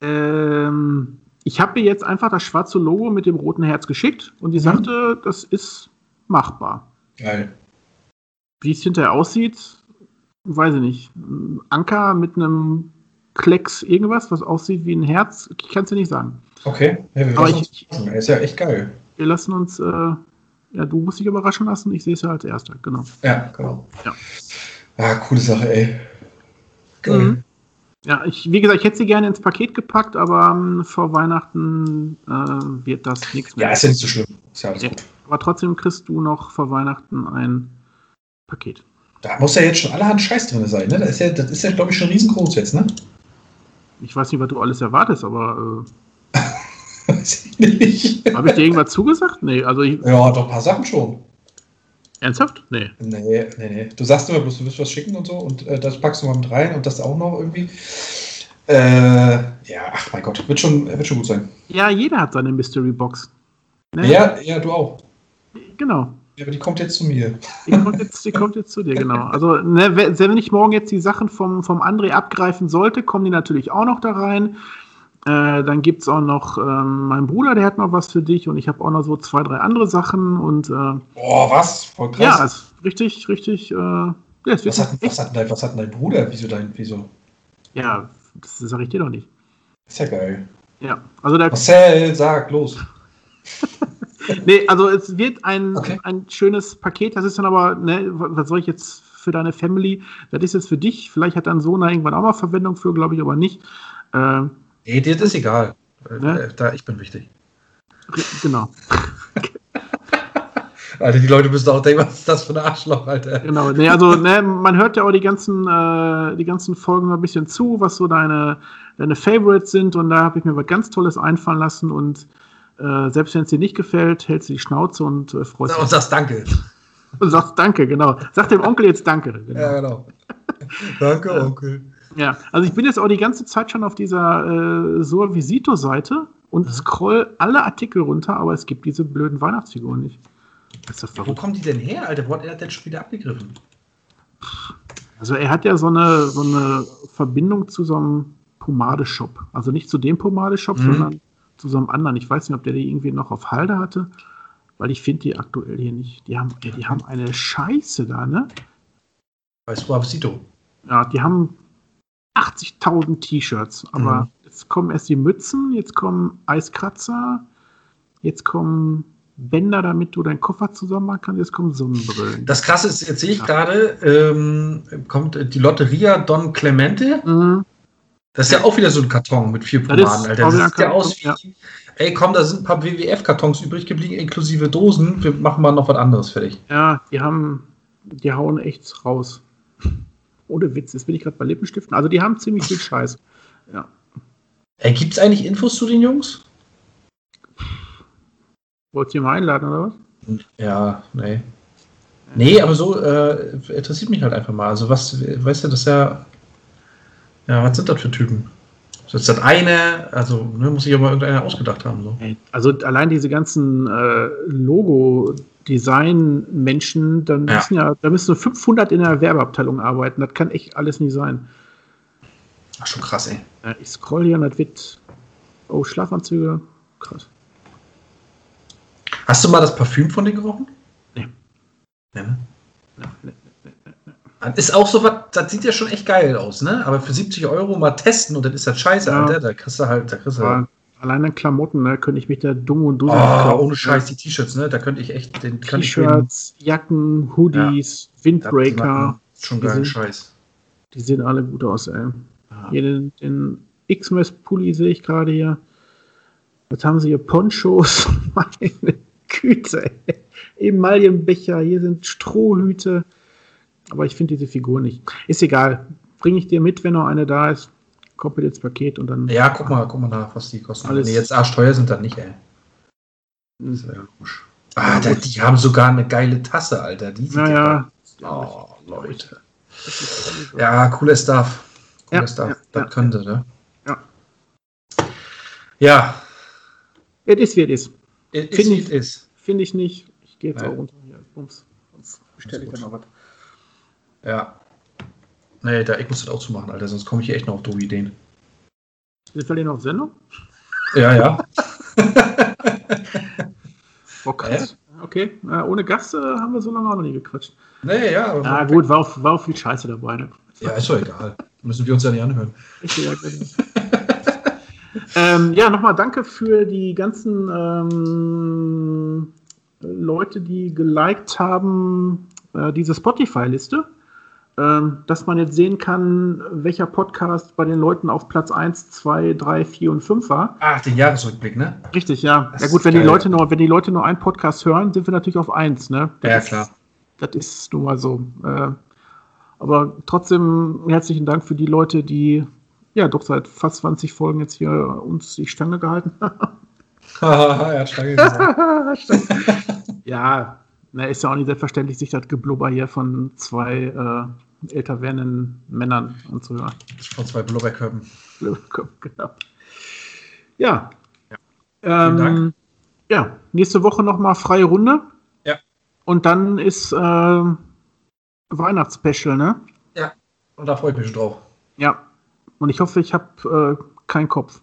Ähm, ich habe ihr jetzt einfach das schwarze Logo mit dem roten Herz geschickt und die mhm. sagte, das ist machbar. Geil. Wie es hinterher aussieht, weiß ich nicht. Ein Anker mit einem Klecks irgendwas, was aussieht wie ein Herz, ich kann es dir nicht sagen. Okay, ja, aber ich, ist ja echt geil. Wir lassen uns, äh, ja, du musst dich überraschen lassen, ich sehe es ja als Erster, genau. Ja, genau. Ja. Ah, coole Sache, ey. Geil. Mhm. Ja, ich, wie gesagt, ich hätte sie gerne ins Paket gepackt, aber ähm, vor Weihnachten äh, wird das nichts mehr. Ja, ist ja nicht so schlimm. Ist ja alles Ja. gut. Aber trotzdem kriegst du noch vor Weihnachten ein Paket. Da muss ja jetzt schon allerhand Scheiß drin sein, ne? Das ist ja, das ist ja glaube ich, schon riesengroß jetzt, ne? Ich weiß nicht, was du alles erwartest, aber Weiß ich nicht. äh, habe ich dir irgendwas zugesagt? Nee, also ich, Ja, doch ein paar Sachen schon. Ernsthaft? Nee. Nee, nee, nee. Du sagst immer bloß, du willst was schicken und so und äh, das packst du mal mit rein und das auch noch irgendwie. Äh, ja, ach mein Gott, wird schon, wird schon gut sein. Ja, jeder hat seine Mystery Box. Ne? Ja, ja, du auch. Genau. Ja, aber die kommt jetzt zu mir. Die kommt jetzt, die kommt jetzt zu dir, genau. Also, ne, wenn ich morgen jetzt die Sachen vom, vom André abgreifen sollte, kommen die natürlich auch noch da rein. Äh, dann gibt es auch noch ähm, meinen Bruder, der hat noch was für dich und ich habe auch noch so zwei, drei andere Sachen und äh, Boah, was? Voll krass. ja, ist richtig, richtig. Äh, ja, was, hat, was, hat dein, was hat dein Bruder? Wieso dein, wieso? ja, das sage ich dir doch nicht. Ist ja geil. Ja, also da, Marcel, sag, los. nee, also es wird ein, Okay. ein schönes Paket. Das ist dann aber, ne, was soll ich jetzt für deine Family? Das ist jetzt für dich. Vielleicht hat dein Sohn da irgendwann auch mal Verwendung für, glaube ich, aber nicht. Äh, Nee, dir ist egal. Ne? äh, Da, ich bin wichtig. genau, Alter, die Leute müssen auch denken, was ist das für ein Arschloch, Alter. genau. Nee, also ne, man hört ja auch die ganzen, äh, die ganzen Folgen ein bisschen zu, was so deine, deine Favorites sind. Und da habe ich mir was ganz Tolles einfallen lassen. Und äh, selbst wenn es dir nicht gefällt, hältst du die Schnauze und äh, freust Und dich. sagst Danke. Und sagst Danke, genau. Sag dem Onkel jetzt Danke. Genau. Ja, genau. Danke, Onkel. Ja, also ich bin jetzt auch die ganze Zeit schon auf dieser äh, Soa Visito-Seite und Mhm. scroll alle Artikel runter, aber es gibt diese blöden Weihnachtsfiguren nicht. Ja, wo kommen die denn her, Alter? Wo hat er denn schon wieder abgegriffen? Also er hat ja so eine, so eine Verbindung zu so einem Pomadeshop. Also nicht zu dem Pomadeshop, Mhm. sondern zu so einem anderen. Ich weiß nicht, ob der die irgendwie noch auf Halde hatte, weil ich finde die aktuell hier nicht. Die haben, die haben eine Scheiße da, ne? Bei Suavecito. Ja, die haben 80.000 T-Shirts, aber Mhm. jetzt kommen erst die Mützen, jetzt kommen Eiskratzer, jetzt kommen Bänder, damit du deinen Koffer zusammen machen kannst, jetzt kommen Sonnenbrillen. Das krasse ist, jetzt sehe ich Ja. gerade, ähm, kommt die Lotteria Don Clemente. Mhm. Das ist ja auch wieder so ein Karton mit vier Das Pomaden, ist Alter. Das sieht ja aus wie, ja. ey komm, da sind ein paar WWF-Kartons übrig geblieben, inklusive Dosen. Wir machen mal noch was anderes fertig. Ja, die haben, die hauen echt raus. Ohne Witz, jetzt bin ich gerade bei Lippenstiften. Also die haben ziemlich viel Scheiß. Ja. Ey, gibt es eigentlich Infos zu den Jungs? Wollt ihr mal einladen oder was? Ja, nee. Nee, aber so äh, interessiert mich halt einfach mal. Also was, weißt du, das ist ja, ja, was sind das für Typen? Ist das eine, also ne, muss sich aber irgendeiner ausgedacht haben. So. Also allein diese ganzen äh, Logo-Design-Menschen, dann Ja. müssen ja, da müssen 500 in der Werbeabteilung arbeiten. Das kann echt alles nicht sein. Ach, schon krass, ey. Ich scroll hier und das wird. Oh, Schlafanzüge. Krass. Hast du mal das Parfüm von denen gerochen? Nee. Ja, ne? Das ist auch so was, das sieht ja schon echt geil aus, ne? Aber für 70 Euro mal testen und dann ist das scheiße, Ja. Alter. Da kriegst du halt, da kriegst du Aber allein an Klamotten, ne, könnte ich mich da dumm und dusselig Oh, kaufen. ohne Scheiß, die T-Shirts, ne? Da könnte ich echt den T-Shirts, Jacken, Hoodies, da- Windbreaker. Schon geilen Scheiß. Die sehen alle gut aus, ey. Ja. Hier den, den X-Mess-Pulli sehe ich gerade hier. Was haben sie hier? Ponchos. Meine Güte, ey. Emaillenbecher, hier sind Strohhüte. Aber ich finde diese Figur nicht. Ist egal. Bringe ich dir mit, wenn noch eine da ist. Kommt ins Paket und dann. Ja, guck mal, guck mal nach, was die kosten. Alles- die jetzt arschteuer sind, dann nicht, ey. Das ist ja logisch. Ah, da, die haben sogar eine geile Tasse, Alter. Die Naja. ja Oh, Leute. Ja, cooler Stuff. Cooler Ja, Stuff. ja, das ja. könnte, ne? Ja. Ja. Es ist, wie es ist. It Finde is, ich- it is. Finde ich nicht. Ich gehe jetzt Ja. auch runter. Hier. Bums. Sonst bestelle ich dann noch was. Ja. Nee, da, ich muss das auch zumachen, Alter, sonst komme ich hier echt noch auf doofe Ideen. Sind wir denn auf Sendung? Ja, ja. Oh, krass. Okay, äh, ohne Gast äh, haben wir so lange auch noch nie gequatscht. Nee, ja. Aber Ah, gut, war auch, war auch viel Scheiße dabei. Ne? Ja, ist doch egal. Müssen wir uns ja nicht anhören. Ja, ähm, ja, nochmal danke für die ganzen ähm, Leute, die geliked haben, äh, diese Spotify-Liste. Ähm, dass man jetzt sehen kann, welcher Podcast bei den Leuten auf Platz 1, 2, 3, 4 und 5 war. Ach, den Jahresrückblick, ne? Richtig, ja. Das ja gut, wenn die. Leute nur, wenn die Leute nur einen Podcast hören, sind wir natürlich auf 1, ne? Das Ja, ist, klar. Das ist nun mal so. Äh, aber trotzdem herzlichen Dank für die Leute, die ja doch seit fast 20 Folgen jetzt hier uns die Stange gehalten haben. Hat Stange ja, na, ist ja auch nicht selbstverständlich, sich das Geblubber hier von zwei äh, älter werdenden Männern anzuhören. Von zwei Blubberköpfen. genau. Ja. Vielen Ähm, Dank. ja, nächste Woche nochmal freie Runde. Ja. Und dann ist äh, Weihnachtsspecial, ne? Und da freue ich mich schon drauf. Ja. Und ich hoffe, ich habe äh, keinen Kopf.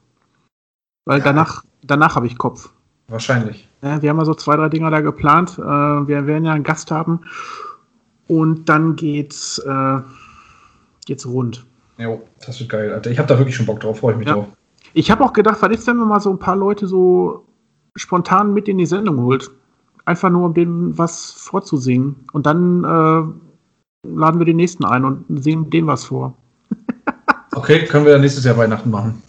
Weil Ja. danach, danach habe ich Kopf. Wahrscheinlich. Ja, wir haben ja so zwei, drei Dinger da geplant. Äh, wir werden ja einen Gast haben. Und dann geht's, äh, geht's rund. Jo, das wird geil, Alter. Ich habe da wirklich schon Bock drauf, freue ich mich Ja. drauf. Ich habe auch gedacht, was ist, wenn man mal so ein paar Leute so spontan mit in die Sendung holt? Einfach nur, um denen was vorzusingen. Und dann äh, laden wir den nächsten ein und singen dem was vor. Okay, können wir dann nächstes Jahr Weihnachten machen.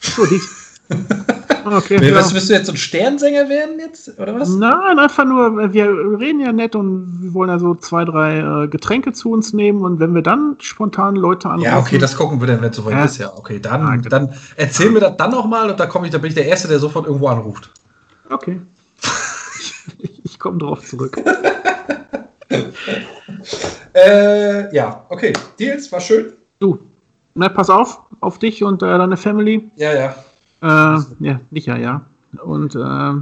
So, die. Okay, Nee, ja. was, willst du jetzt so ein Sternsänger werden jetzt? Oder was? Nein, einfach nur, wir reden ja nett und wir wollen ja so zwei, drei äh, Getränke zu uns nehmen und wenn wir dann spontan Leute anrufen. Ja, okay, das gucken wir dann, wenn es soweit Ja. ist, ja. Okay, dann, Ah, genau. dann erzähl mir das dann nochmal und da komme ich, da bin ich der Erste, der sofort irgendwo anruft. Okay. ich ich komme drauf zurück. Äh, ja, okay. Deals, war schön. Du, na, pass auf, auf dich und äh, deine Family. Ja, ja. Äh, ja, sicher, ja. Und äh,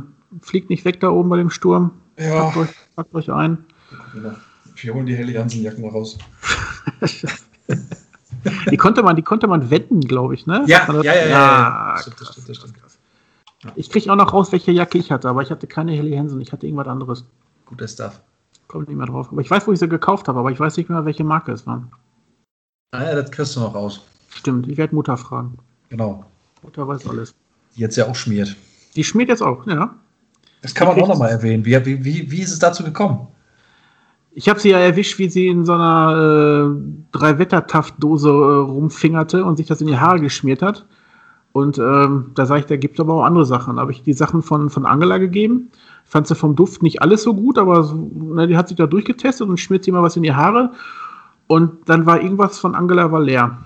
fliegt nicht weg da oben bei dem Sturm. Ja. Packt euch, packt euch ein. Wir holen die Helly Hansen-Jacken mal raus. Die konnte man, die konnte man wetten, glaube ich, ne? Ja, ja, ja, ja, ja. krass, Stimmt, das stimmt, stimmt. krass. Ich kriege auch noch raus, welche Jacke ich hatte, aber ich hatte keine Helly Hansen, ich hatte irgendwas anderes. Guter Stuff. Kommt nicht mehr drauf. Aber ich weiß, wo ich sie gekauft habe, aber ich weiß nicht mehr, welche Marke es war. Ah ja, das kriegst du noch raus. Stimmt, ich werde Mutter fragen. Genau. Mutter weiß alles. Die jetzt ja auch schmiert. Die schmiert jetzt auch, ja. Das kann man auch nochmal erwähnen. Wie, wie, wie, wie ist es dazu gekommen? Ich habe sie ja erwischt, wie sie in so einer äh, Drei-Wetter-Taft-Dose äh, rumfingerte und sich das in die Haare geschmiert hat. Und ähm, da sage ich, da gibt es aber auch andere Sachen. Da habe ich die Sachen von, von Angela gegeben. Fand sie vom Duft nicht alles so gut, aber so, ne, die hat sich da durchgetestet und schmiert sie immer was in die Haare. Und dann war irgendwas von Angela war leer.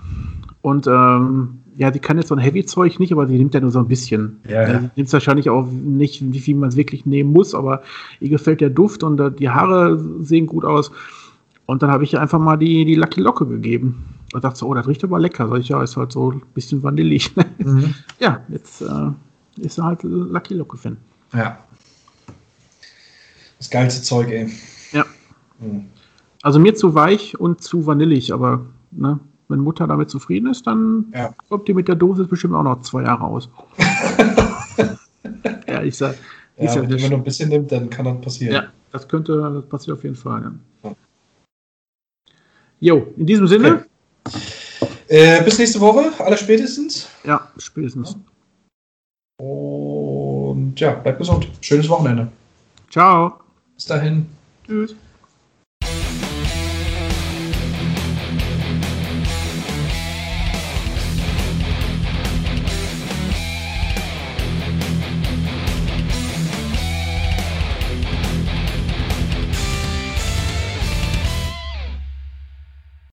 Und ähm, ja, die kann jetzt so ein Heavy-Zeug nicht, aber sie nimmt ja nur so ein bisschen. Ja, ja. Sie nimmt wahrscheinlich auch nicht, wie viel man es wirklich nehmen muss, aber ihr gefällt der Duft und äh, die Haare sehen gut aus. Und dann habe ich ihr einfach mal die, die Lucky Locke gegeben. Und dachte so, oh, das riecht aber lecker. Sag ich, ja, ist halt so ein bisschen vanillig. ja, jetzt äh, ist er halt Lucky Locke-Fan. Ja. Das geilste Zeug, ey. Ja. Mhm. Also mir zu weich und zu vanillig, aber ne, wenn Mutter damit zufrieden ist, dann Ja. kommt die mit der Dosis bestimmt auch noch zwei Jahre aus. ja, ich sag, Ja, ja wenn man nur ein bisschen nimmt, dann kann das passieren. Ja, das könnte, das passiert auf jeden Fall. Ja. Ja. Jo, in diesem Sinne, Äh, bis nächste Woche, aller spätestens. ja, spätestens. Und ja, bleibt gesund. Schönes Wochenende. Ciao. Bis dahin. Tschüss.